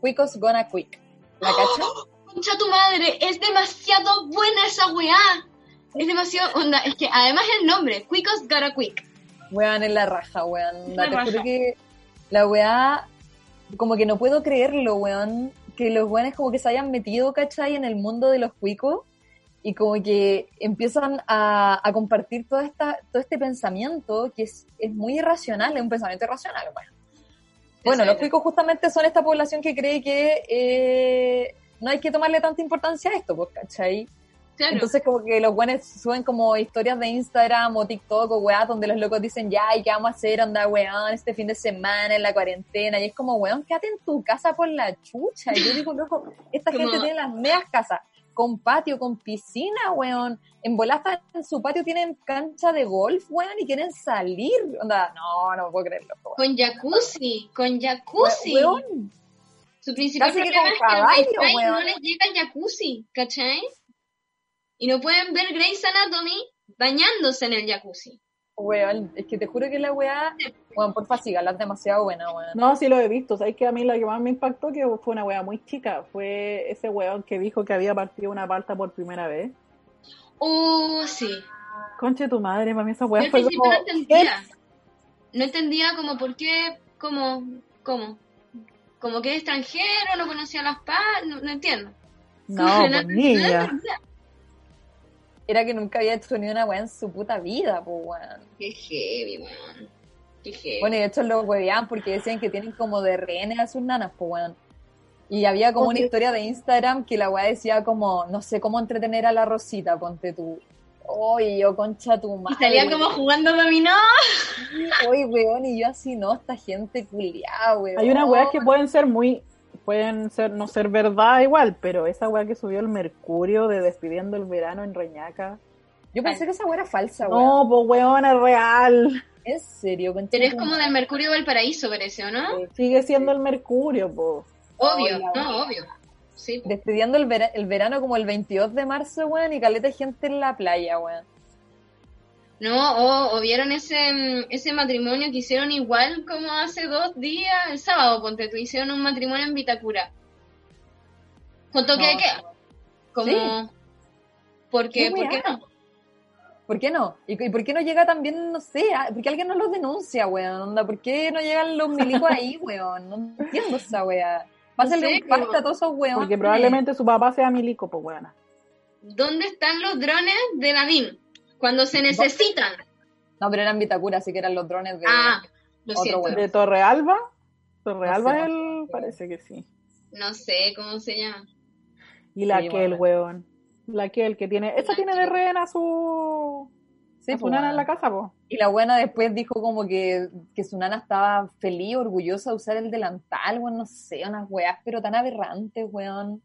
Quickos Gonna Quick. ¿La cachas? Concha tu madre, es demasiado buena esa weá. Es demasiado onda. Es que además el nombre, Quickos Gotta Quick. Weón, en la raja, weón. La te juro raja. que la weá, como que no puedo creerlo, weón. Que los weones como que se hayan metido, ¿cachai? En el mundo de los cuicos y como que empiezan a, a compartir toda esta, todo este pensamiento que es, es muy irracional, es un pensamiento irracional, weón. Bueno, los cuicos justamente son esta población que cree que eh, no hay que tomarle tanta importancia a esto, pues, ¿cachai? Claro. Entonces como que los buenos suben como historias de Instagram o TikTok o weá donde los locos dicen ya, ¿y qué vamos a hacer? Anda, weón, este fin de semana en la cuarentena. Y es como, weón, quédate en tu casa por la chucha. Y yo digo, loco, esta Como- gente tiene las medias casas con patio, con piscina, weón. En Bolasta, en su patio tienen cancha de golf, weón, y quieren salir. Onda, no, no puedo creerlo. weón. Con jacuzzi, con jacuzzi. Weón, Su principal Casi problema es que el weón. no les llega el jacuzzi, ¿cachai? Y no pueden ver Grey's Anatomy bañándose en el jacuzzi. Weón, es que te juro que la weá, weón, porfa, sígala, es demasiado buena, weón. No, sí lo he visto. Sabes que a mí la que más me impactó que fue una wea muy chica. Fue ese weón que dijo que había partido una palta por primera vez. Uh, sí. Conche tu madre, para mí esa al fue como. no entendía. No entendía como por qué, como, cómo. Como que es extranjero, no conocía las paz, no, no entiendo. No, No, pues no niña. Era que nunca había hecho ni una weá en su puta vida, pues weón. Qué heavy, weón. Qué heavy. Bueno, y de hecho los hueveaban porque decían que tienen como de rehenes a sus nanas, pues weón. Y había como una historia de Instagram que la weá decía como, no sé cómo entretener a la Rosita, ponte tú. Oye, yo concha tu y madre. salía weón. como jugando dominó. Oye, weón, y yo así, no, esta gente culiada, weón. Hay unas weas que pueden ser muy. Pueden ser no ser verdad igual, pero esa wea que subió el Mercurio de despidiendo el verano en Reñaca. Yo pensé que esa weá era falsa, weón. No, pues weón, es real. En serio, concha Pero es como del Mercurio Valparaíso, parece, ¿o no? Sigue siendo el Mercurio, pues. Obvio, Hola, no, obvio. Sí. Despidiendo el, vera- el verano como el 22 de marzo, weón, y caleta de gente en la playa, weón. No, o, o vieron ese, mm, ese matrimonio que hicieron igual como hace dos días, el sábado, ponte tú, hicieron un matrimonio en Vitacura. Con toque de No. queda. Como... Sí. ¿Por qué? Qué ¿Por qué no? ¿Por qué no? ¿Y, y por qué no llega también, no sé, ah, por qué alguien no los denuncia, weón? Onda, ¿Por qué no llegan los milicos ahí, weón? No entiendo esa weá. Pásenle sé, un pasta a todos esos weones. Porque probablemente su papá sea milico, pues buena. ¿Dónde están los drones de Nadine? Cuando se necesitan. No, pero eran Vitacura, así que eran los drones de... Ah, lo otro weón. De Torrealba. Torrealba No sé, él no sé. parece que sí. No sé cómo se llama. Y la Sí, que el weón. La que el que tiene. Esa tiene de rehén a su. Sí, a su nana weón. en la casa, pues. Y la buena después dijo como que, que su nana estaba feliz, orgullosa de usar el delantal, weón, no sé, unas weas, pero tan aberrantes, weón.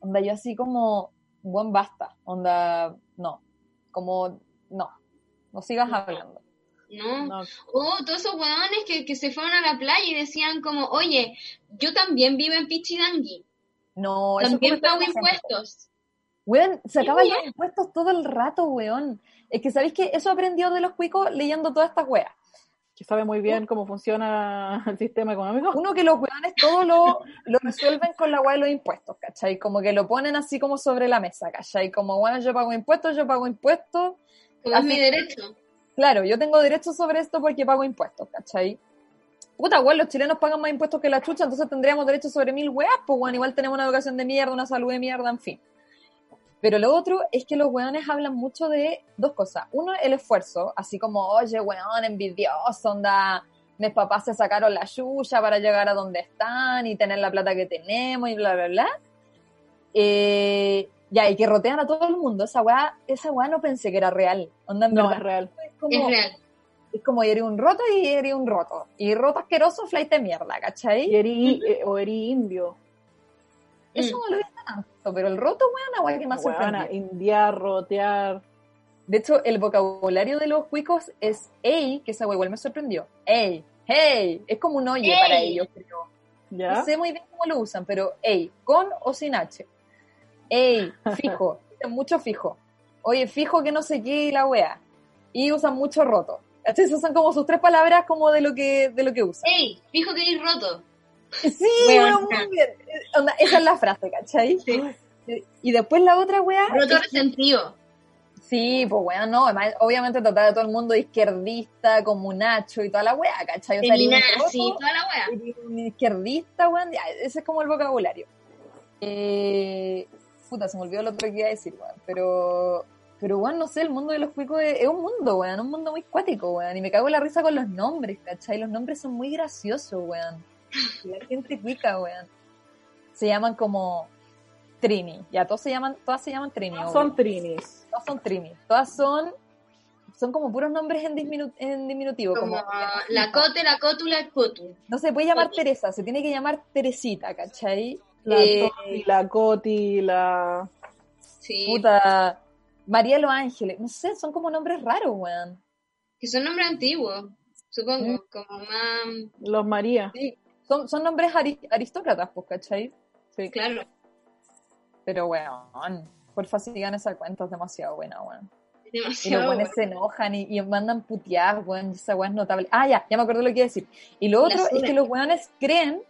Onda, yo así como, buen basta, onda, no, como, no, no sigas hablando. No. No, Oh, todos esos hueones que, que se fueron a la playa y decían como, oye, yo también vivo en Pichidangui. No, También pago impuestos. Weón, se acaban weón. los impuestos todo el rato, weón. Es que, ¿sabéis que Eso aprendió de los cuicos leyendo todas estas weas. Que sabe muy bien cómo funciona el sistema económico. Uno que los weones todo lo, lo resuelven con la weá de los impuestos, ¿cachai? Como que lo ponen así como sobre la mesa, ¿cachai? Como, bueno, yo pago impuestos, yo pago impuestos. Como es mi derecho. Claro, yo tengo derecho sobre esto porque pago impuestos, ¿cachai? Puta, weón, los chilenos pagan más impuestos que la chucha, entonces tendríamos derecho sobre mil weas, pues weón, igual tenemos una educación de mierda, una salud de mierda, en fin. Pero lo otro es que los weones hablan mucho de dos cosas. Uno, el esfuerzo, así como, oye, weón, envidioso, onda, mis papás se sacaron la chucha para llegar a donde están y tener la plata que tenemos y bla, bla, bla. Eh, ya, y que rotean a todo el mundo. Esa weá, esa weá no pensé que era real. Onda, en No, verdad, es real. es como, Es real. es como eres un roto y eres un roto. Y roto asqueroso, flight de mierda, Y ¿cachai? eri, eh, o eri indio. Eso Mm. no lo he visto tanto, pero el roto, weón, la weá que más Weona, sorprendió. indiar, rotear. De hecho, el vocabulario de los cuicos es ey, que esa weá igual me sorprendió. Ey, hey, es como un oye Ey. para ellos, creo. ¿Ya? No sé muy bien cómo lo usan, pero ey, con o sin H. Ey, fijo, mucho fijo. Oye, fijo que no sé qué y la wea. Y usan mucho roto. Esas son como sus tres palabras como de lo que, de lo que usan. Ey, fijo que eres roto. Sí, weón, muy bien. Onda, esa es la frase, ¿cachai? Sí. Y después la otra wea. Roto es- resentido. Sí, pues weón, no. además, obviamente tratar a todo el mundo de izquierdista, como Nacho y toda la wea, ¿cachai? O sea, roto, toda la un izquierdista, weón. ese es como el vocabulario. Eh, puta, se me olvidó lo otro que iba a decir, weón. Pero, pero weón, no sé, el mundo de los cuicos es, es un mundo, weón, un mundo muy cuático, weón. Y me cago en la risa con los nombres, ¿cachai? Los nombres son muy graciosos, weón. La gente cuica, weón. Se llaman como Trini. Ya, todos se llaman, todas se llaman Trini. Son trinis. Todas son Trini. Todas son, son como puros nombres en, disminu- en diminutivo. Como Como, la cote, la cótula, el cotu. no se puede llamar Teresa, se tiene que llamar Teresita, ¿cachai? La Eh, Toti, la Coti, la. Sí. puta, María Los Ángeles, no sé, son como nombres raros, weón. Que son nombres antiguos, supongo. Mm. Como más. Los María. Sí, son, son nombres ari- aristócratas, pues, ¿cachai? Sí. Claro. Pero, weón, porfa sigan esa cuenta, es demasiado buena, weón. Y los Demasiado. buenos se enojan y, y mandan putear, weón, esa weón es notable. Ah, ya, ya me acuerdo lo que iba a decir. Y lo otro es que los weones creen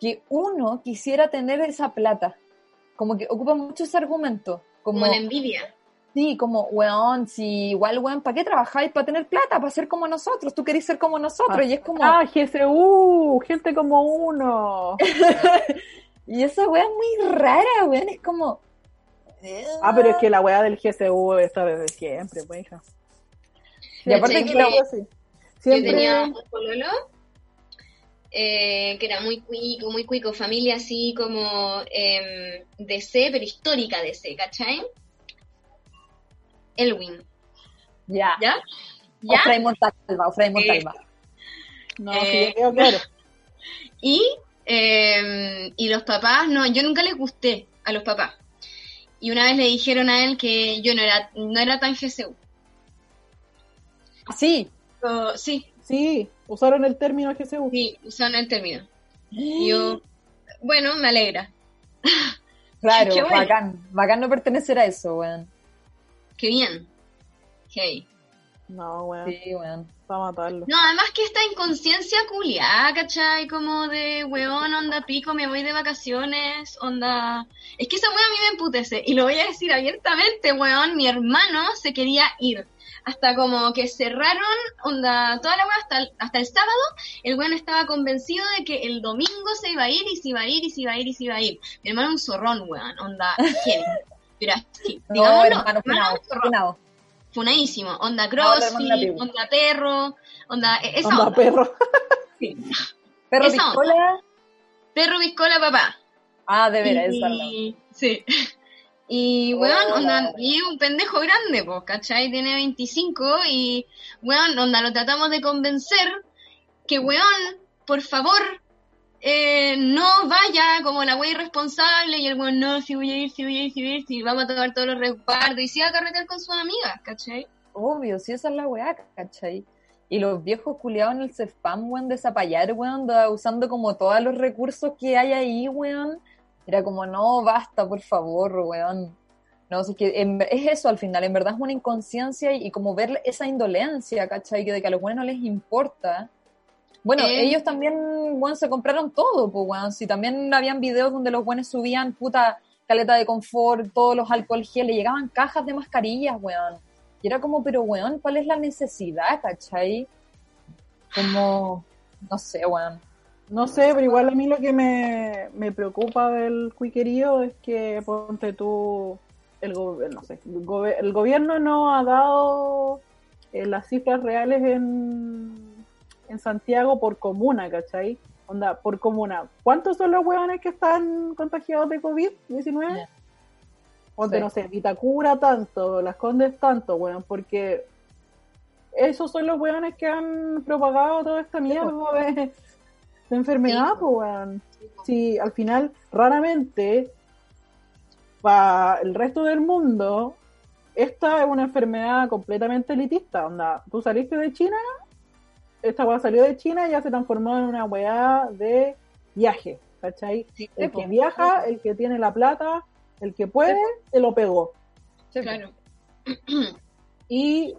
que uno quisiera tener esa plata. Como que ocupan mucho ese argumento. Como, Como la envidia. Sí, como, weón, si igual, weón, ¿para qué trabajáis? Para tener plata, para ser como nosotros. Tú querés ser como nosotros. y es como, Ah, GSU, gente como uno. y esa weá es muy rara, weón. Es como, Ah, pero es que la weá del GSU está desde siempre, pues, hija. Y aparte Sí, que sí. lo- Siempre, Yo tenía un pololo eh, que era muy cuico, muy cuico, familia así como eh, DC, pero histórica DC, ¿cachai? Elwin, ya, ¿ya? o ¿Ya? Fray Montalva, o Fray Montalva. No, Eh, sí, ya quedó claro. Y, eh, y los papás, no, yo nunca les gusté a los papás. Y una vez le dijeron a él que yo no era, no era tan GCU. Sí, Oh, sí, Sí, usaron el término GSU. sí, usaron el término. Y yo, bueno, me alegra. Claro, bueno. bacán. Bacán no pertenecer a eso, weón. Qué bien. Hey. No, weón. Sí, weón. Para matarlo. No, además que esta inconsciencia culiada, ¿cachai? Como de, weón, onda pico, me voy de vacaciones, onda... Es que esa weón a mí me emputece, y lo voy a decir abiertamente, weón, mi hermano se quería ir. Hasta como que cerraron, onda, toda la weón, hasta, el- hasta el sábado, el weón estaba convencido de que el domingo se iba a ir, y se iba a ir, y se iba a ir, y se iba a ir. Mi hermano un zorrón, weón, onda. Pero así, No, hermano, funado, funado. funadísimo. Onda crossfit, onda perro, onda... e- Esa Onda onda. perro. Sí. Perro Esa onda. piscola. Perro viscola papá. Ah, de veras, es verdad. y, Sí. Y, Oh, weón, la onda, y es un pendejo grande, pues, ¿cachai? Tiene 25 y, weón, onda, lo tratamos de convencer que, weón, por favor, eh, no vaya como la wey irresponsable y el weón, no, si voy a ir, si voy a ir, si voy a ir, si vamos a tomar todos los resguardos y si va a carretear con sus amigas, ¿cachai? Obvio, sí, esa es la weá, ¿cachai? Y los viejos culiados en el CEFAM, weón, de Zapallar, weón, usando como todos los recursos que hay ahí, weón. Era como, no, basta, por favor, weón. No, si es que en- es eso al final, en verdad es una inconsciencia y, y como ver esa indolencia, ¿cachai? Que de que a los buenos no les importa. Bueno, Eh. ellos también, weón, se compraron todo, pues, weón. Si también habían videos donde los buenos subían, puta, caleta de confort, todos los alcohol gel, le llegaban cajas de mascarillas, weón. Y era como, pero weón, ¿cuál es la necesidad, cachai? Como, no sé, weón. No sé, pero igual a mí lo que me, me preocupa del cuiquerío es que, ponte tú, el, go- no sé, el, gobe- el gobierno no ha dado eh, las cifras reales en, en Santiago por comuna, ¿cachai? Onda, por comuna. ¿Cuántos son los hueones que están contagiados de COVID-19? Ya. Ponte, Sí. no sé, Vitacura tanto, Las Condes tanto, weón, porque esos son los weones que han propagado toda esta mierda de, de enfermedad, Sí. pues, weón. Sí, al final, raramente, para el resto del mundo, esta es una enfermedad completamente elitista. Onda, tú saliste de China, esta weá salió de China y ya se transformó en una weá de viaje, ¿cachai? Sí, El po. que viaja, el que tiene la plata, el que puede, se lo pegó. Sí, Claro. Y,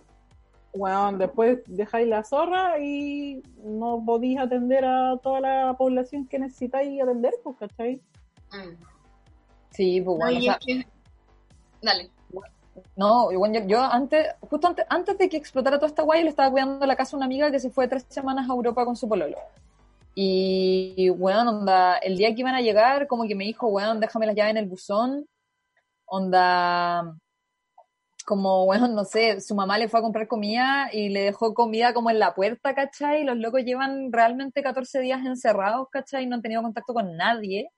bueno, después dejáis la zorra y no podéis atender a toda la población que necesitáis atender, pues, ¿cachai? Mm. Sí, pues No, bueno, o y sea, es que- Dale. No, yo, yo antes, justo antes, antes de que explotara toda esta guay, le estaba cuidando la casa a una amiga que se fue tres semanas a Europa con su pololo. Y, weón, onda, el día que iban a llegar, como que me dijo, weón, déjame las llaves en el buzón. Onda, como, weón, no sé, su mamá le fue a comprar comida y le dejó comida como en la puerta, ¿cachai? Los locos llevan realmente 14 días encerrados, ¿cachai? No han tenido contacto con nadie.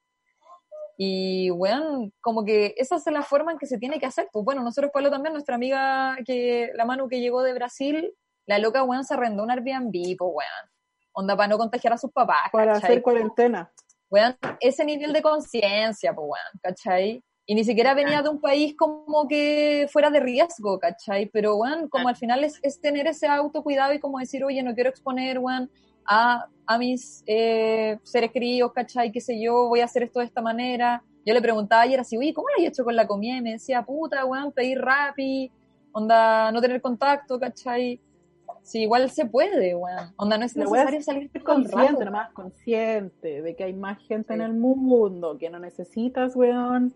Y, weón, como que esa es la forma en que se tiene que hacer. Pues bueno, nosotros, Pablo, también, nuestra amiga, que la Manu que llegó de Brasil, la loca, weón, se arrendó un Airbnb, pues, weón. Onda para no contagiar a sus papás, Para ¿cachai? hacer cuarentena. Weón, ese nivel de conciencia, pues, weón, ¿cachai? Y ni siquiera venía de un país como que fuera de riesgo, ¿cachai? Pero, weón, como al final es, es tener ese autocuidado y como decir, oye, no quiero exponer, weón, a, a mis eh, seres queridos, ¿cachai? Qué sé yo, voy a hacer esto de esta manera. Yo le preguntaba ayer así, oye, ¿cómo lo has hecho con la comida? Y me decía, puta, weón, pedir rapi, onda, no tener contacto, ¿cachai? Sí, igual se puede, weón. Onda, no es necesario es salir consciente, nomás, consciente de que hay más gente en Sí. el mundo, que no necesitas, weón,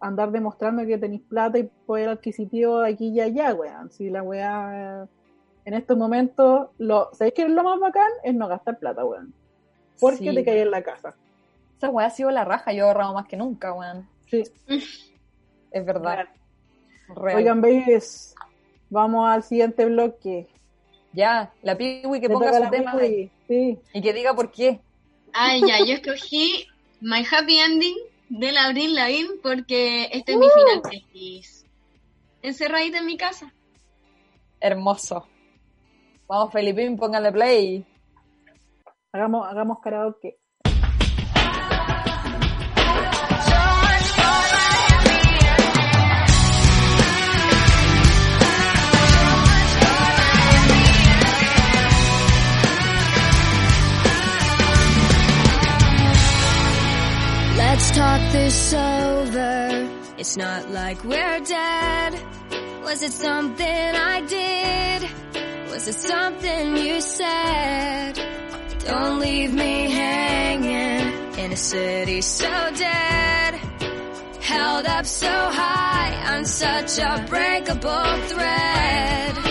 andar demostrando que tenéis plata y poder adquisitivo aquí y allá, weón. Si la weá, en estos momentos, lo, ¿sabéis qué es lo más bacán? Es no gastar plata, weón. Porque Sí. te caes en la casa. Esa weá ha sido la raja, yo he ahorrado más que nunca, weón. Sí, Es verdad. real. Oigan, babies, vamos al siguiente bloque. Ya, la piwi que ponga su tema Sí. y que diga por qué. Ay, ya, yo escogí My Happy Ending de la Abril Lavigne porque este es mi final feliz. Encerradita en mi casa. Hermoso. Vamos, Felipín, póngale play. Hagamos, hagamos karaoke. Let's talk this over. It's not like we're dead. Was it something I did? Was it something you said? Don't leave me hanging in a city so dead. Held up so high on such a breakable thread.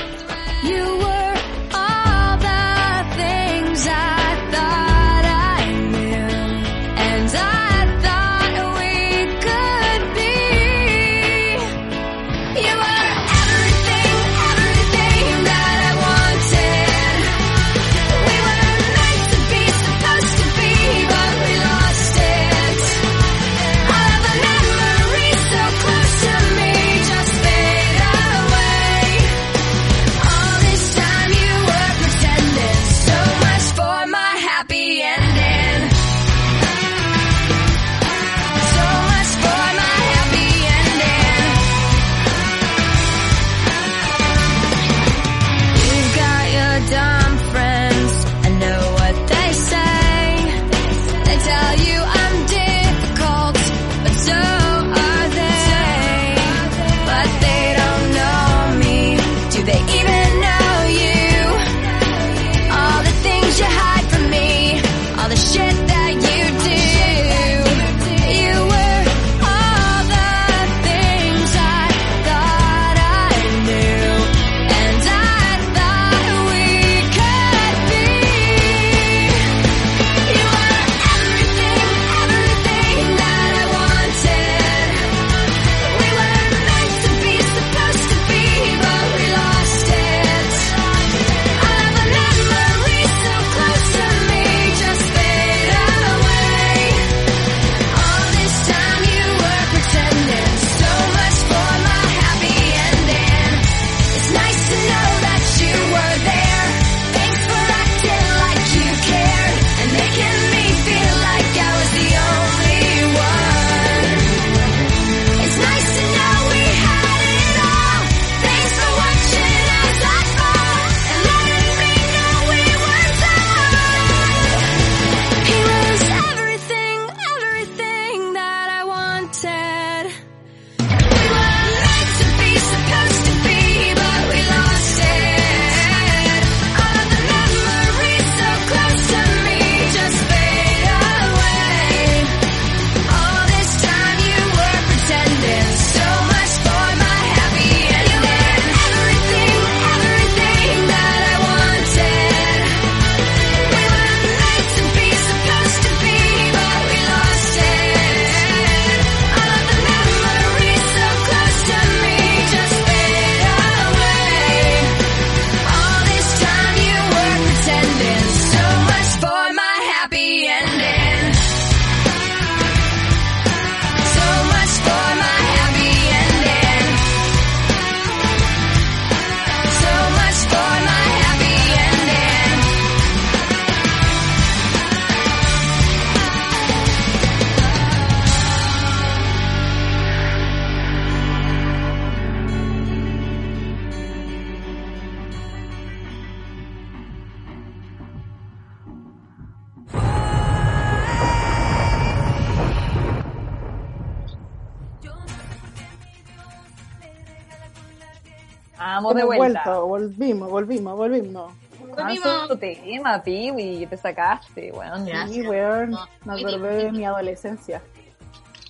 De vuelta. vuelto, volvimos, volvimos, volvimos. Manso tu tema, Piwi, te sacaste, weón. Sí, weón, No, me acordé de mi adolescencia.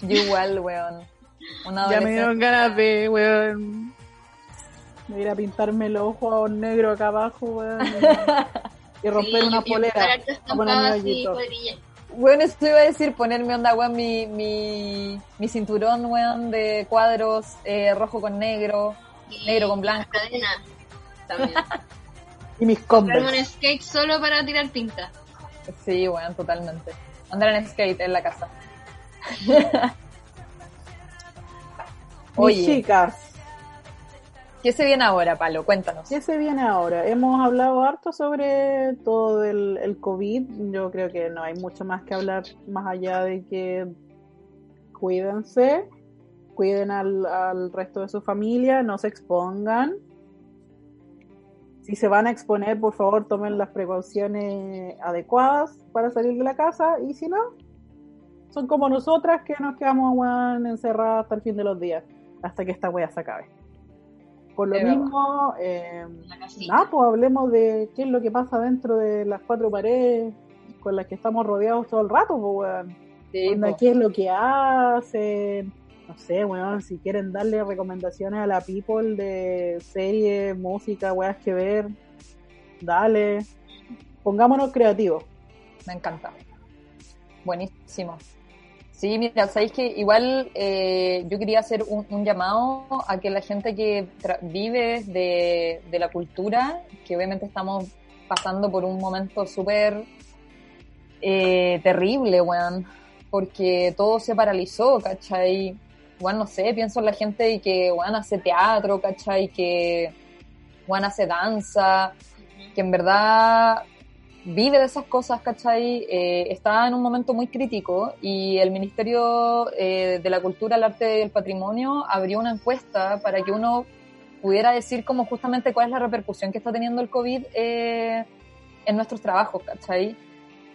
Yo igual, weón. Una Ya me dieron ganas de, weón, de ir a pintarme los ojos negro acá abajo, weón, y, romper Sí, una polera. a ponerme así. Bueno, esto iba a decir ponerme onda, weón, mi, mi, mi cinturón, weón, de cuadros eh, rojo con negro, Y negro con blanco. las cadenas también. Y mis Converse. un skate solo para tirar tinta. Sí, weón, totalmente. Andar en skate en la casa. Mis Oye, chicas, ¿qué se viene ahora, Palo? Cuéntanos. ¿qué se viene ahora? Hemos hablado harto sobre todo el, el COVID. Yo creo que no hay mucho más que hablar más allá de que cuídense, cuiden al, al resto de su familia, no se expongan. Si se van a exponer, por favor, tomen las precauciones adecuadas para salir de la casa y si no, son como nosotras que nos quedamos encerradas hasta el fin de los días, hasta que esta wea se acabe. Por lo mismo, eh, nada, pues hablemos de qué es lo que pasa dentro de las cuatro paredes con las que estamos rodeados todo el rato, pues, weón. Sí, po. ¿Qué es lo que hacen? No sé, weón, si quieren darle recomendaciones a la people de series, música, weas que ver, dale. Pongámonos creativos. Me encanta. Buenísimo. Sí, mira, sabéis que igual eh, yo quería hacer un, llamado a que la gente que vive de, de la cultura, que obviamente estamos pasando por un momento súper eh, terrible, weón, porque todo se paralizó, ¿cachai? Weón, no sé, pienso en la gente que, weón, hace teatro, ¿cachai? Que, weón, hace danza, que en verdad vive de esas cosas, ¿cachai? Eh, está en un momento muy crítico y el Ministerio eh, de la Cultura, el Arte y el Patrimonio abrió una encuesta para que uno pudiera decir como justamente cuál es la repercusión que está teniendo el COVID eh, en nuestros trabajos, ¿cachai?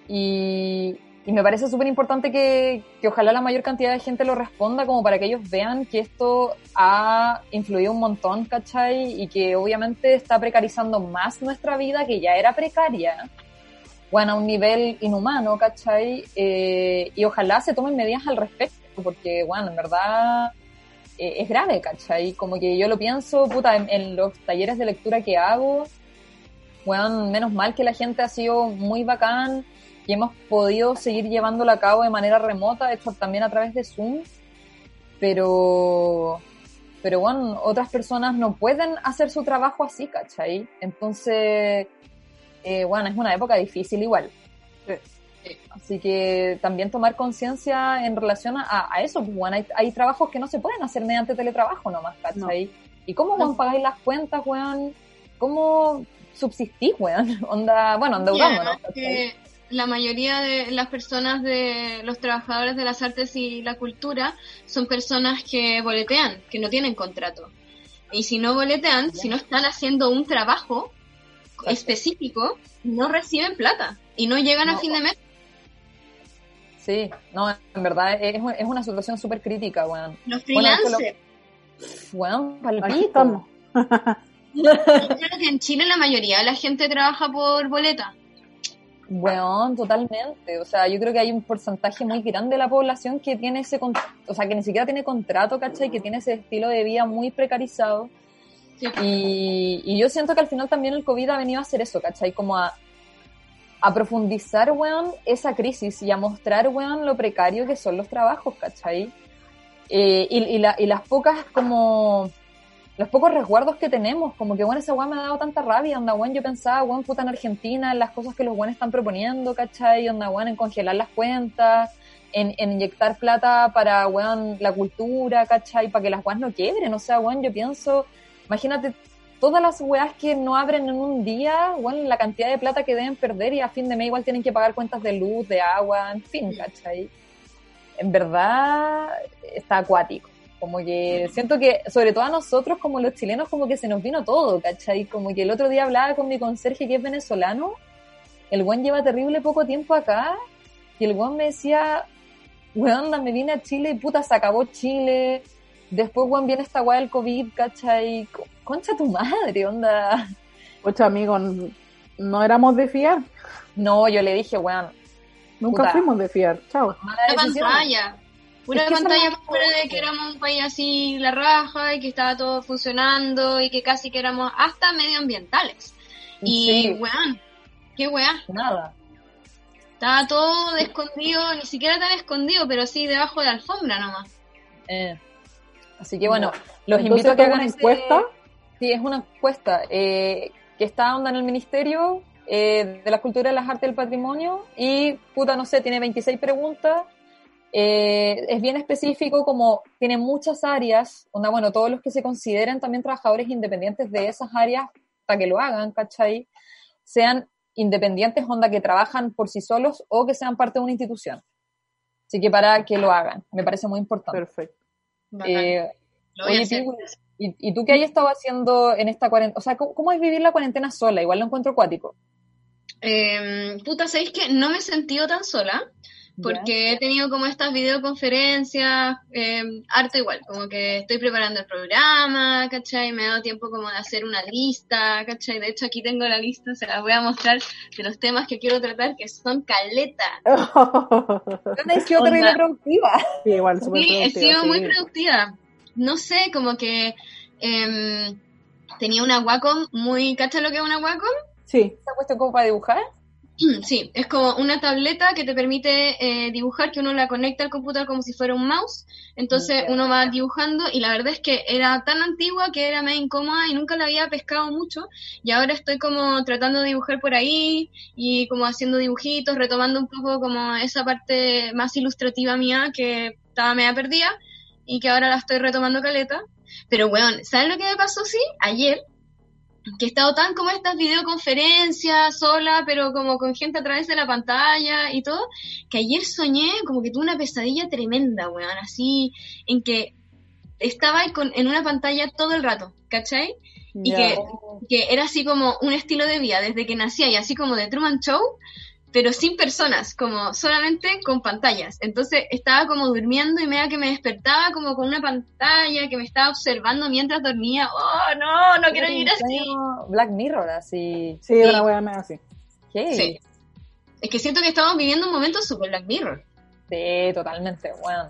Y, y me parece súper importante que, que ojalá la mayor cantidad de gente lo responda como para que ellos vean que esto ha influido un montón, ¿cachai? Y que obviamente está precarizando más nuestra vida, que ya era precaria, bueno, a un nivel inhumano, ¿cachai? Eh, y ojalá se tomen medidas al respecto, porque, bueno, en verdad eh, es grave, ¿cachai? Como que yo lo pienso, puta, en, en los talleres de lectura que hago, bueno, menos mal que la gente ha sido muy bacán y hemos podido seguir llevándolo a cabo de manera remota, esto también a través de Zoom, pero, pero bueno, otras personas no pueden hacer su trabajo así, ¿cachai? Entonces, eh, bueno, es una época difícil igual. Así que también tomar conciencia en relación a, a eso, pues, bueno, hay, hay trabajos que no se pueden hacer mediante teletrabajo nomás, ¿cachai? ¿Y cómo, weón, pagáis las cuentas, weón? ¿Cómo subsistís, weón? Onda, bueno, endeudándonos, que la mayoría de las personas de los trabajadores de las artes y la cultura son personas que boletean, que no tienen contrato. Y si no boletean, si no están haciendo un trabajo específico, no reciben plata y no llegan a fin de mes. Sí, no, en verdad es, es una situación súper crítica, weón. Los Bueno, freelancers. Weón, Aquí palpito. Yo creo que en Chile la mayoría de la gente trabaja por boleta. Weón, totalmente. O sea, yo creo que hay un porcentaje muy grande de la población que tiene ese, o sea, que ni siquiera tiene contrato, ¿cachai? Que tiene ese estilo de vida muy precarizado. Sí. Y, y yo siento que al final también el COVID ha venido a hacer eso, ¿cachai? Como a, a profundizar, weón, esa crisis y a mostrar, weón, lo precario que son los trabajos, ¿cachai? Eh, y, y, la- y las pocas como los pocos resguardos que tenemos, como que, bueno, esa weá me ha dado tanta rabia, onda, weón, yo pensaba, weón, puta en Argentina, en las cosas que los weones están proponiendo, ¿cachai? Onda, weón, en congelar las cuentas, en, inyectar plata para, weón, la cultura, ¿cachai? Para que las weas no quiebren, o sea, weón, yo pienso, imagínate todas las weas que no abren en un día, weón, la cantidad de plata que deben perder y a fin de mes igual tienen que pagar cuentas de luz, de agua, en fin, ¿cachai? En verdad, está acuático como que siento que, sobre todo a nosotros como los chilenos, como que se nos vino todo, ¿cachai? Como que el otro día hablaba con mi conserje que es venezolano, el buen lleva terrible poco tiempo acá, y el buen me decía, weón, me vine a Chile y puta, se acabó Chile, después, weón, viene esta weá del COVID, ¿cachai? Co- Concha tu madre, onda. Ocha, amigo, n- no éramos de fiar. No, yo le dije, weón, Nunca Puta. fuimos de fiar. Chao. mala decisión. pantalla. Pura Es que pantalla la- fuera de que éramos un país así la raja y que estaba todo funcionando y que casi que éramos hasta medioambientales. Y, Sí. weón, qué weá. Nada. Estaba todo escondido, ni siquiera tan escondido, pero sí debajo de la alfombra nomás. Eh. Así que bueno, los Entonces, invito a que ¿fue hagan una encuesta? Sí, es una encuesta eh, que está onda en el Ministerio eh, de la Cultura, las Artes y el Patrimonio y, puta, no sé, tiene 26 preguntas. Eh, es bien específico, como tiene muchas áreas, onda, bueno, todos los que se consideren también trabajadores independientes de esas áreas, para que lo hagan, ¿cachai? Sean independientes, onda, que trabajan por sí solos o que sean parte de una institución. Así que para que lo hagan, me parece muy importante. Perfecto. Eh, Oye. Piwi, ¿y, ¿y tú qué has estado haciendo en esta cuarentena? O sea, ¿cómo, cómo es vivir la cuarentena sola? Igual lo encuentro acuático. Eh, puta, ¿sabéis que no me he sentido tan sola? Porque he tenido como estas videoconferencias, eh, harto igual, como que estoy preparando el programa, ¿cachai? Me he dado tiempo como de hacer una lista, ¿cachai? De hecho aquí tengo la lista, se las voy a mostrar de los temas que quiero tratar, que son caleta. ¿Dónde he sido Onda. terrible productiva? sí, igual, Sí, he sido muy productiva. No sé, como que em, tenía una Wacom muy... ¿Cachai lo que es una Wacom? Sí, ¿Se ha puesto como para dibujar? Sí, es como una tableta que te permite eh, dibujar, que uno la conecta al computador como si fuera un mouse. Entonces Ya. uno va dibujando y la verdad es que era tan antigua que era medio incómoda y nunca la había pescado mucho. Y ahora estoy como tratando de dibujar por ahí y como haciendo dibujitos, retomando un poco como esa parte más ilustrativa mía que estaba media perdida y que ahora la estoy retomando caleta. Pero weón, ¿sabes lo que me pasó? Sí, ayer que he estado tan como estas videoconferencias sola, pero como con gente a través de la pantalla y todo, que ayer soñé como que tuve una pesadilla tremenda, weón, así, en que estaba con, en una pantalla todo el rato, ¿cachai? Y que, que era así como un estilo de vida desde que nacía y así como de Truman Show, pero sin personas, como solamente con pantallas. Entonces estaba como durmiendo y media que me despertaba como con una pantalla que me estaba observando mientras dormía. Oh, no, no quiero vivir así. Black Mirror, así. Sí, una wea medio así. ¿Qué? Sí. Es que siento que estamos viviendo un momento super Black Mirror. Sí, totalmente, bueno.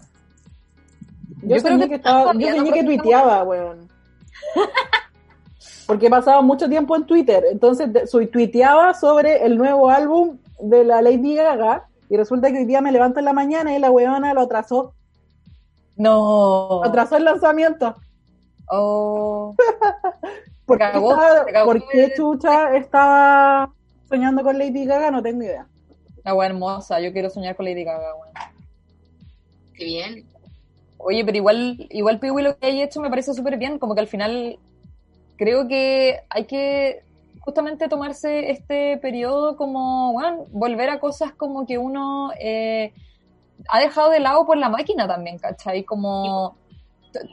Yo, Yo creo que que, estaba, yo soñé que tuiteaba, weón. Porque he pasado mucho tiempo en Twitter, entonces de- soy tuiteaba sobre el nuevo álbum de la Lady Gaga y resulta que hoy día me levanto en la mañana y la weona lo atrasó, No. atrasó el lanzamiento. Oh. ¿Por qué, cagó, estaba- por qué el- chucha estaba soñando con Lady Gaga? No tengo idea. La wea hermosa, yo quiero soñar con Lady Gaga, weón. Qué bien. Oye, pero igual, igual Piwi lo que hay hecho me parece súper bien, como que al final creo que hay que justamente tomarse este periodo como, bueno, volver a cosas como que uno eh, ha dejado de lado por la máquina también, ¿cachai? Como,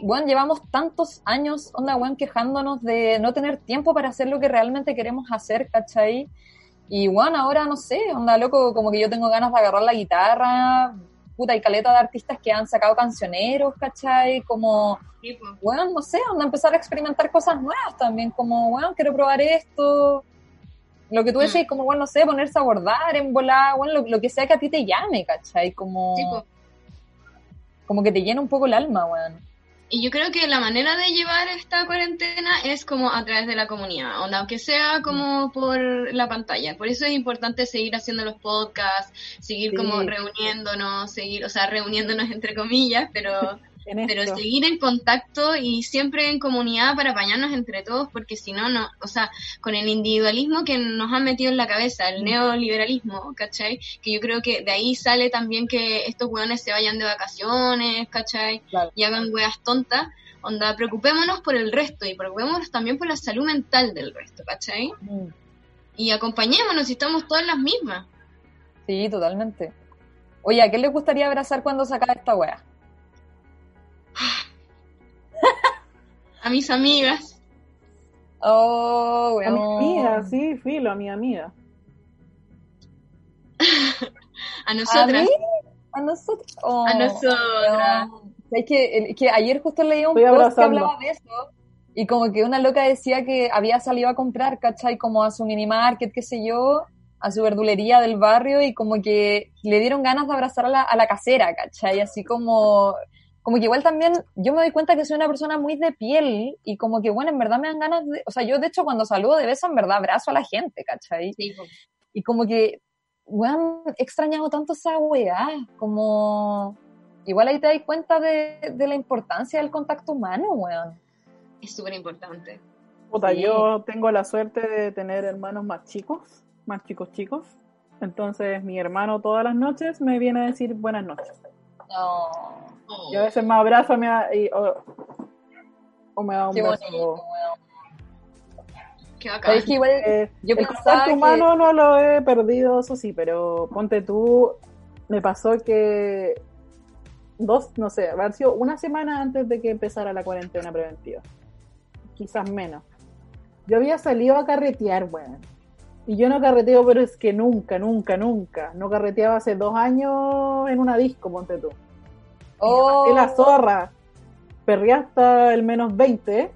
bueno, llevamos tantos años, onda, weón, quejándonos de no tener tiempo para hacer lo que realmente queremos hacer, ¿cachai? Y bueno, ahora no sé, onda, loco, como que yo tengo ganas de agarrar la guitarra, puta, hay caleta de artistas que han sacado cancioneros, ¿cachai? Como, bueno, no sé, onda, empezar a experimentar cosas nuevas también, como, bueno, quiero probar esto. Lo que tú Mm. decís, como, bueno, no sé, ponerse a bordar, en volar, bueno, lo, lo que sea que a ti te llame, ¿cachai? Como, Sí, como que te llena un poco el alma, weón. Y yo creo que la manera de llevar esta cuarentena es como a través de la comunidad, onda, aunque sea como por la pantalla. Por eso es importante seguir haciendo los podcasts, seguir Sí. como reuniéndonos, seguir, o sea, reuniéndonos entre comillas, pero En pero seguir en contacto y siempre en comunidad para apañarnos entre todos, porque si no, no, o sea, con el individualismo que nos han metido en la cabeza, el neoliberalismo, ¿cachai? Que yo creo que de ahí sale también que estos weones se vayan de vacaciones, ¿cachai? Claro. Y hagan weas tontas. Onda, preocupémonos por el resto y preocupémonos también por la salud mental del resto, ¿cachai? Mm. Y acompañémonos si estamos todas las mismas. Sí, totalmente. Oye, ¿a qué les gustaría abrazar cuando se acabe esta wea? A mis amigas, Oh, A mi amiga, sí, filo, a mi amiga. a ¿A nosotras, mí? A nosotros. Oh, a nosotras. Es que, ayer justo leía un Estoy post que hablaba de eso y como que una loca decía que había salido a comprar, ¿cachai? Como a su mini market, qué sé yo, a su verdulería del barrio y como que le dieron ganas de abrazar a la, a la casera, ¿cachai? Así como, como que igual también yo me doy cuenta que soy una persona muy de piel y como que, bueno, en verdad me dan ganas de, o sea, yo de hecho cuando saludo de beso en verdad abrazo a la gente, ¿cachai? Sí. Y como que, weón, he extrañado tanto esa weá, como... Igual ahí te das cuenta de, de la importancia del contacto humano, weón. es súper importante. Puta, Sí. yo tengo la suerte de tener hermanos más chicos, más chicos chicos. Entonces mi hermano todas las noches me viene a decir buenas noches. No, Oh. Y a veces me abraza me da- y- o, o me da un qué beso. bonito. Qué bacán. Sabes que igual Eh, yo el pensaba contacto que- humano no lo he perdido, eso sí, pero ponte tú, me pasó que dos, no sé, haber sido una semana antes de que empezara la cuarentena preventiva. Quizás menos. Yo había salido a carretear, weón. Y yo no carreteo, pero es que nunca, nunca, nunca. No carreteaba hace dos años en una disco, ponte tú. Oh, Y la zorra. Perré hasta el menos 20.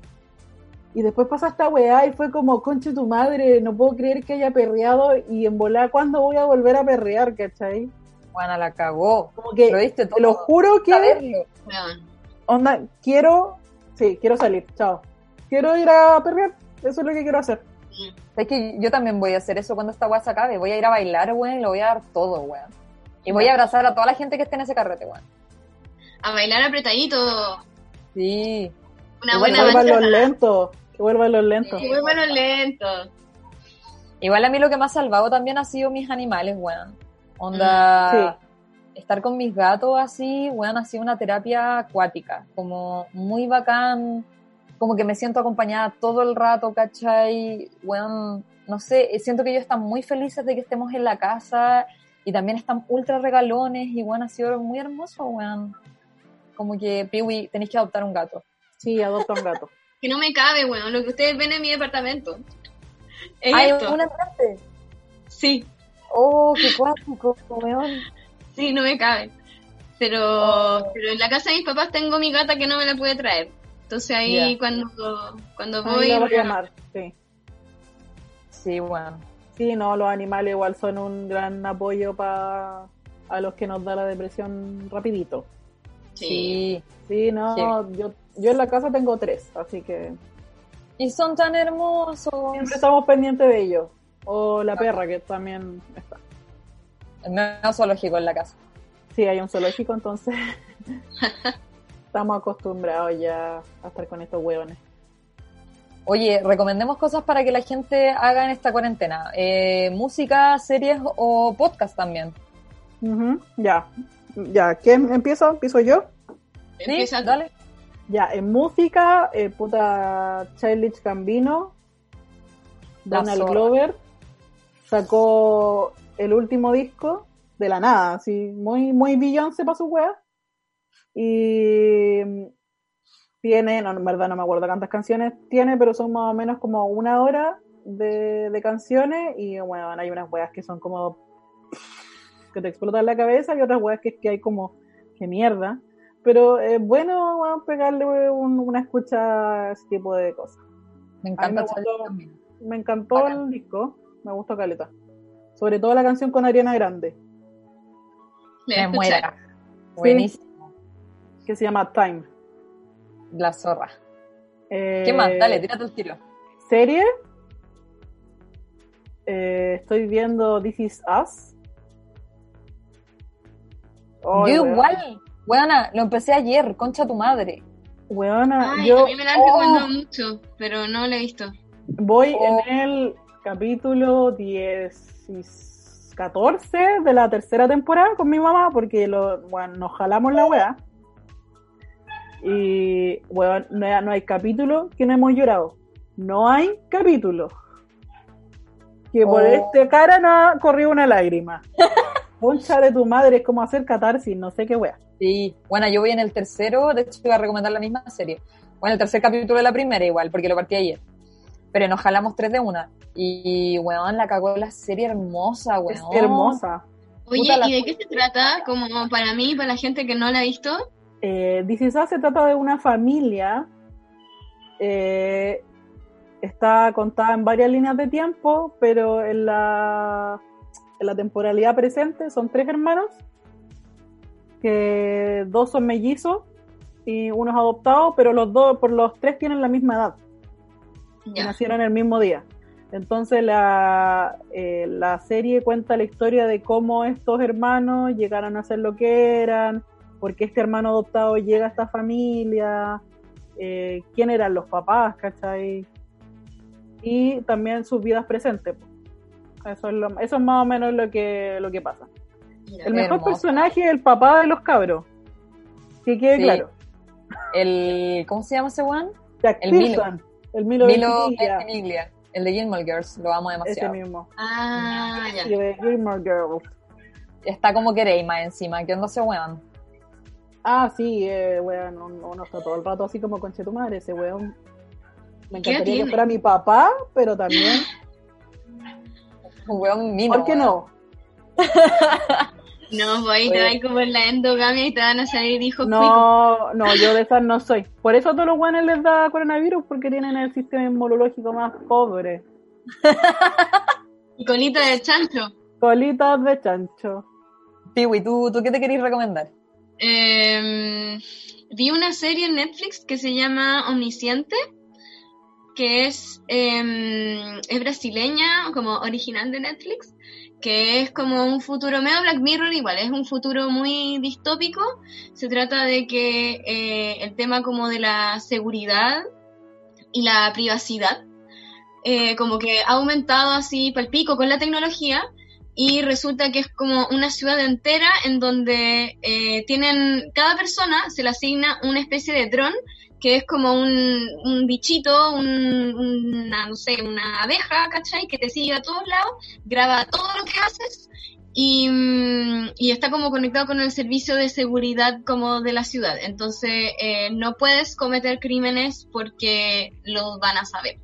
Y después pasa esta weá y fue como, conche tu madre, no puedo creer que haya perreado y en volar, ¿cuándo voy a volver a perrear, cachai? Juana la cagó. Como que, Lo viste todo. te lo juro que, Saberlo. Onda, quiero, sí, quiero salir, chao. Quiero ir a perrear, eso es lo que quiero hacer. Es que yo también voy a hacer eso cuando esta weá se acabe. Voy a ir a bailar, weón, y lo voy a dar todo, weón. Y voy a abrazar a toda la gente que esté en ese carrete, weón. A bailar apretadito. Sí. Una que buena vuelvan los lentos, que vuelvan los lentos. Muy bueno lento. Igual a mí lo que me ha salvado también ha sido mis animales, weón. Onda, estar con mis gatos así, weón, ha sido una terapia acuática. Como muy bacán, como que me siento acompañada todo el rato, ¿cachai? Weón, no sé, siento que ellos están muy felices de que estemos en la casa y también están ultra regalones y, weón, ha sido muy hermoso, weón. Como que, Piwi, tenéis que adoptar un gato. Sí, adopta un gato. Que no me cabe, weón. Lo que ustedes ven en mi departamento. Es ¡Ay, esto. una parte! Sí, ¡Oh, qué cuático, weón! sí, no me cabe. Pero, Oh. pero en la casa de mis papás tengo mi gata que no me la pude traer. Entonces ahí cuando, cuando Ahí voy... la voy a llamar, sí. Sí, weón. Sí, no, los animales igual son un gran apoyo para a los que nos da la depresión rapidito. Sí. Sí. No, Sí. yo yo en la casa tengo tres, así que Y son tan hermosos. siempre estamos pendientes de ellos. O la perra que también está. Medio zoológico en la casa. Sí, hay un zoológico, entonces estamos acostumbrados ya a estar con estos hueones. Oye, recomendemos cosas para que la gente haga en esta cuarentena. Eh, música, series o podcast también. Ya, ya, ¿quién empieza? ¿Empiezo yo? Sí, Empieza dale. Ya, en música, eh, puta Childish Gambino, La Donald zorra. Glover, sacó el último disco de la nada, así, muy, muy Beyoncé para su wea. Y mm, tiene, no, en verdad no me acuerdo cuántas canciones tiene, pero son más o menos como una hora de, de canciones y bueno, hay unas weas que son como que te explotan la cabeza y otras weas que, que hay como que mierda. Pero es bueno weón, pegarle un- una escucha a ese tipo de cosas. Me encanta me gustó. Me encantó el disco, me gustó Caleta. Sobre todo la canción con Ariana Grande, Le muera. Buenísimo. que se llama Time. La zorra. Eh, ¿Qué más? Dale, tírate el tiro. Serie. Eh, estoy viendo This Is Us. Yo igual. Weona, lo empecé ayer, concha tu madre. Weona, Ay, yo a mí me la han Oh. recomendado mucho, pero no la he visto. voy Oh. en el capítulo 10 y 14 de la tercera temporada con mi mamá porque lo, bueno, nos jalamos la weá. Y, weón, no hay, no hay capítulo que no hemos llorado. No hay capítulo que por Oh. este cara no ha corrido una lágrima. Concha de tu madre, es como hacer catarsis, no sé qué weá. Sí. Bueno, yo voy en el tercero, de hecho iba a recomendar la misma serie. Bueno, el tercer capítulo de la primera igual, porque lo partí ayer. Pero nos jalamos tres de una. Y, weón, la cagó la serie hermosa, weón. Es hermosa. Oye, Puta ¿y de qué se trata? Como para mí, para la gente que no la ha visto. Eh, This Is Us se trata de una familia. eh, está contada en varias líneas de tiempo, pero en la, en la temporalidad presente son tres hermanos, que dos son mellizos y uno es adoptado, pero los dos, por los tres tienen la misma edad, y Ya. nacieron el mismo día. Entonces la, eh, la serie cuenta la historia de cómo estos hermanos llegaron a ser lo que eran, por qué este hermano adoptado llega a esta familia, eh, quién eran los papás, ¿cachai? Y también sus vidas presentes. Eso es, lo- eso es más o menos lo que, lo que pasa. El mejor Hermoso. personaje es el papá de los cabros. Que quede Sí. claro. El, ¿cómo se llama ese weón? Jack El Milo. El Milo, Milo Ventimiglia, Ventimiglia, el de Gilmore Girls, lo amo ese demasiado. mismo. Ah, ya. Y de Gilmore Girls. Está como queréis más encima, ¿qué onda ese weón? Ah, sí, eh, weón, uno, está todo el rato así como con tu madre, ese weón. Me ¿Qué encantaría que fuera mi papá, pero también weón mino. ¿Por qué no? No, pues ahí te vas como en la endogamia y te van a salir hijos cuicos. No, no, yo de esas no soy. Por eso a todos los guanes les da coronavirus, porque tienen el sistema inmunológico más pobre. Y colita de chancho. Colitas de chancho. Piwi, ¿tú, ¿tú qué te querés recomendar? Eh, vi una serie en Netflix que se llama Omnisciente, que es, eh, es brasileña, como original de Netflix, que es como un futuro, medio Black Mirror igual, es un futuro muy distópico. Se trata de que eh, el tema como de la seguridad y la privacidad, eh, como que ha aumentado así palpico con la tecnología y resulta que es como una ciudad entera en donde eh, tienen, cada persona se le asigna una especie de dron que es como un, un bichito, un- una, no sé, una abeja, ¿cachai? Que te sigue a todos lados, graba todo lo que haces y, mm, y está como conectado con el servicio de seguridad como de la ciudad. Entonces eh, no puedes cometer crímenes porque los van a saber.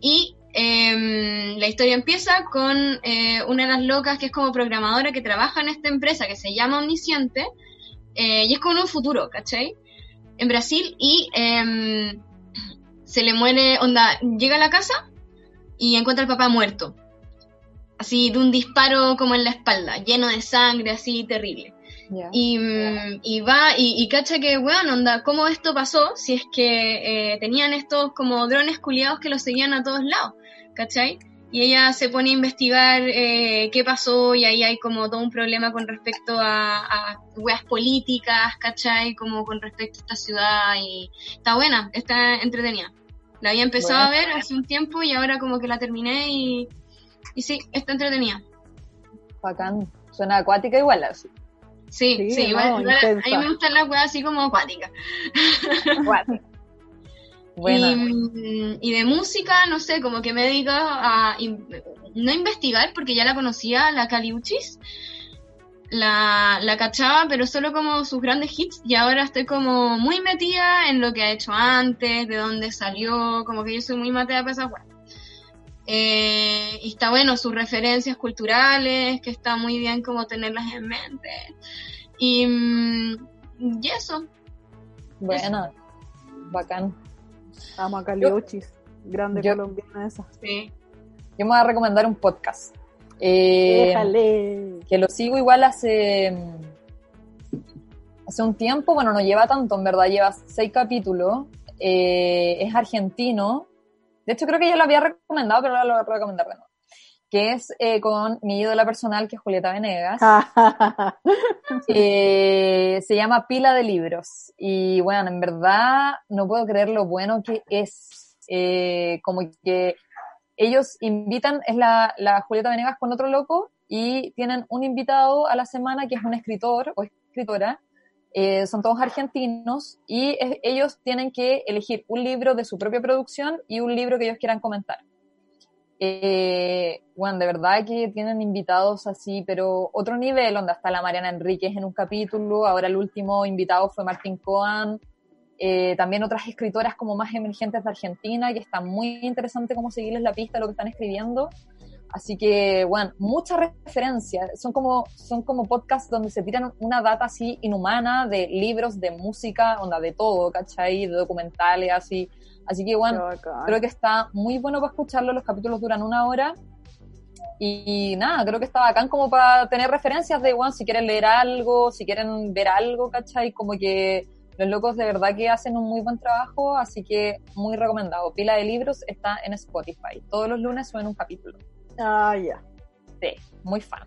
Y em, la historia empieza con eh, una de las locas que es como programadora que trabaja en esta empresa que se llama Omnisciente eh, y es como un futuro, ¿cachai? En Brasil y em, se le muere, onda, llega a la casa y encuentra al papá muerto. Así de un disparo como en la espalda, lleno de sangre, así terrible. Y, mm, y va, y, y cacha que, weón, onda, ¿cómo esto pasó? Si es que eh, tenían estos como drones culiados que los seguían a todos lados, ¿cachai? Y ella se pone a investigar eh, qué pasó y ahí hay como todo un problema con respecto a, a weas políticas, ¿cachai? Como con respecto a esta ciudad y está buena, está entretenida. La había empezado a ver hace un tiempo y ahora como que la terminé y, y sí, está entretenida. Bacán. Suena acuática igual así. Sí, Sí, sí, no, igual- igual a mí me gustan las weas así como acuáticas. Acuática. Bueno, Y, mm, y de música, no sé, como que me dedico a in- no investigar, porque ya la conocía, la Caliuchis. La, la cachaba, pero solo como sus grandes hits, y ahora estoy como muy metida en lo que ha hecho antes, de dónde salió, como que yo soy muy matea para esas. Eh, y está bueno, sus referencias culturales, que está muy bien como tenerlas en mente. Y, mm, y eso, bueno. Bacán. Amo a Caliuchis. Grande yo- colombiana esa. sí. Yo me voy a recomendar un podcast. Eh, Déjale. que lo sigo igual hace hace un tiempo, bueno, no lleva tanto, en verdad, lleva seis capítulos, eh, es argentino, de hecho creo que ya lo había recomendado, pero ahora lo voy a recomendar de nuevo, que es eh, con mi ídola personal, que es Julieta Venegas, Eh, se llama Pila de Libros. Y bueno, en verdad no puedo creer lo bueno que es. Eh, como que ellos invitan, es la, la Julieta Venegas con otro loco, y tienen un invitado a la semana que es un escritor o escritora. Eh, son todos argentinos y es- ellos tienen que elegir un libro de su propia producción y un libro que ellos quieran comentar. Eh, bueno, de verdad que tienen invitados así, pero otro nivel, donde está la Mariana Enríquez en un capítulo, ahora el último invitado fue Martín Coan, eh, también otras escritoras como más emergentes de Argentina, que está muy interesante cómo seguirles la pista lo que están escribiendo. Así que, bueno, muchas referencias. Son como, son como podcasts donde se tiran una data así inhumana de libros, de música, onda de todo, ¿cachai? De documentales, así. Así que, bueno. Creo que está muy bueno para escucharlo, los capítulos duran una hora. Y, nada, creo que está bacán como para tener referencias de, bueno, si quieren leer algo, si quieren ver algo, ¿cachai? Como que los locos de verdad que hacen un muy buen trabajo, así que muy recomendado. Pila de libros está en Spotify. Todos los lunes suben un capítulo. Ah, ya. Sí, muy fan.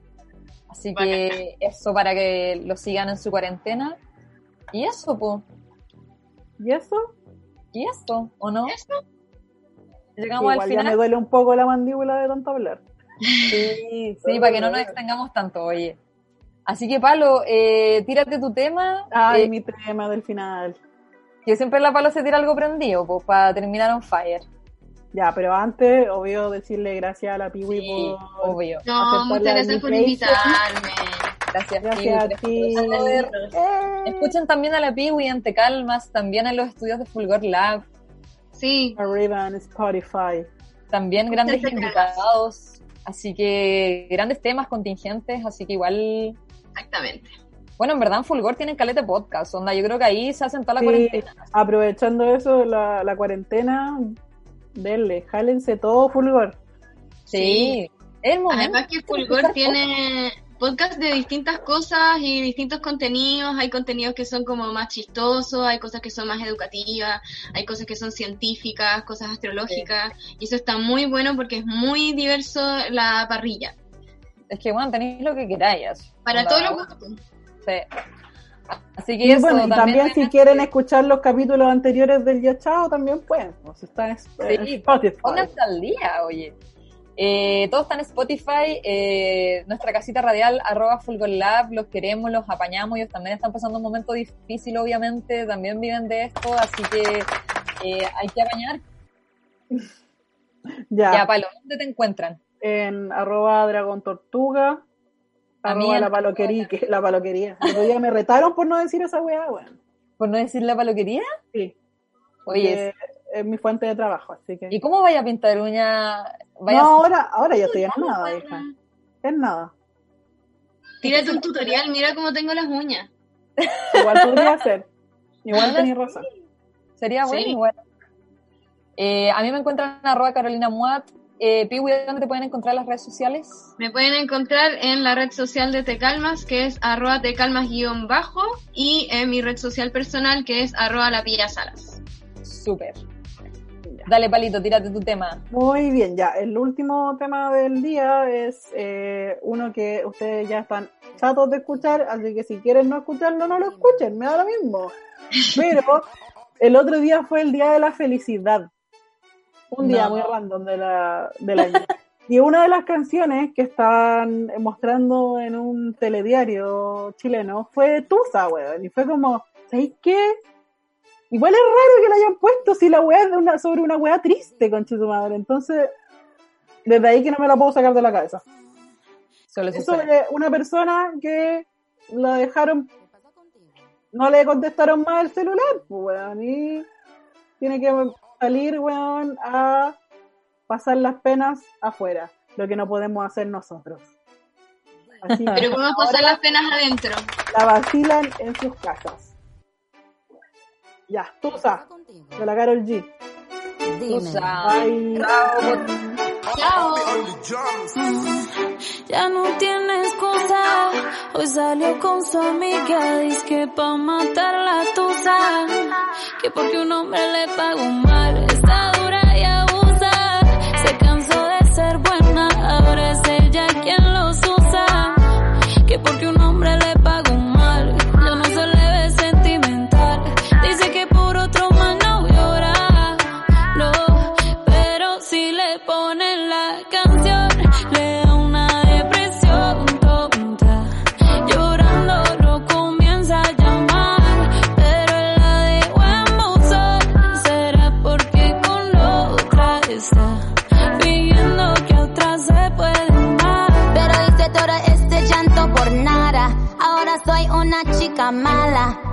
Así que eso para que lo sigan en su cuarentena. Y eso, pues. ¿Y eso? Y eso, ¿o no? Eso. Llegamos al Igual ya final. me duele un poco la mandíbula de tanto hablar. Sí, sí, para que no nos extengamos tanto, oye. Así que, Palo, eh, tírate tu tema. Ay, eh, mi tema del final. Que siempre la Palo se tira algo prendido, pues, para terminar on fire. Ya, pero antes, obvio, decirle gracias a la Piwi Sí, por... obvio. No, muchas gracias por invitarme. Gracias, Gracias a Piwi, ti. Eh, Escuchen también a la Piwi en Te Calmas, también en los estudios de Fulgor Lab, Sí, Arriba en Spotify. también grandes invitados. Así que grandes temas contingentes, así que igual... Exactamente. Bueno, en verdad en Fulgor tienen caleta de podcast, onda, yo creo que ahí se hacen toda la Sí, cuarentena. aprovechando eso, la, la cuarentena, denle, jálense todo fulgor. Sí, es el momento. Además que Fulgor tiene podcast de distintas cosas y distintos contenidos. Hay contenidos que son como más chistosos, hay cosas que son más educativas, hay cosas que son científicas, cosas astrológicas. Y eso está muy bueno porque es muy diverso la parrilla. Es que, bueno, tenéis lo que queráis. Para todos los gustos. sí. Así que Y eso, bueno, y también si quieren escuchar los capítulos anteriores del Ya Chao, también pueden. O sea, está en, en Sí, Spotify. Pónganse al día, oye. Eh, todo está en Spotify, eh, nuestra casita radial, arroba Fulgorlab, los queremos, los apañamos, ellos también están pasando un momento difícil, obviamente, también viven de esto, así que eh, hay que apañar. Ya, Ya, Palo, ¿dónde te encuentran? en arroba Dragón Tortuga, A mí la paloquería, que- la paloquería. Otro día me retaron por no decir esa weá, bueno. ¿Por no decir la paloquería? Sí. Oye, porque es mi fuente de trabajo, así que. ¿y cómo vaya a pintar uña? Vaya no, a- ahora, ahora ya estoy en ¿Cómo nada, hija. En nada. Tírate un tutorial, mira cómo tengo las uñas. Igual podría ser. Igual tenéis sí. razón. Sería bueno, Sí. igual. Eh, a mí me encuentran en arroba Carolina Muat. Eh, Piwi, ¿dónde te pueden encontrar en las redes sociales? Me pueden encontrar en la red social de Tecalmas, que es arroba tecalmas-bajo, y en mi red social personal, que es arroba la Pilla Salas. Súper. Dale, Palito, tírate tu tema. Muy bien, ya. El último tema del día es eh, uno que ustedes ya están chatos de escuchar, así que si quieren no escucharlo, no lo escuchen, me da lo mismo. Pero el otro día fue el día de la felicidad. Un día No. muy random de la, del año. Y una de las canciones que estaban mostrando en un telediario chileno fue Tusa, weón. Y fue como, ¿sabéis qué? Igual es raro que la hayan puesto si la weá es de una, sobre una weá triste, conche su madre. Entonces, desde ahí que no me la puedo sacar de la cabeza. Solo Es sobre una persona que la dejaron, no le contestaron más el celular, pues, weón, y tiene que salir, weón, a pasar las penas afuera, lo que no podemos hacer nosotros. Así Pero ¿cómo pasan las penas adentro? la vacilan en sus casas. Ya, Tusa, de la Carol G. Tusa. Bye. Chao. Ya no tiene excusa. Hoy salió con su amiga, dice que pa' matar la tusa. Que porque un hombre le pagó mal,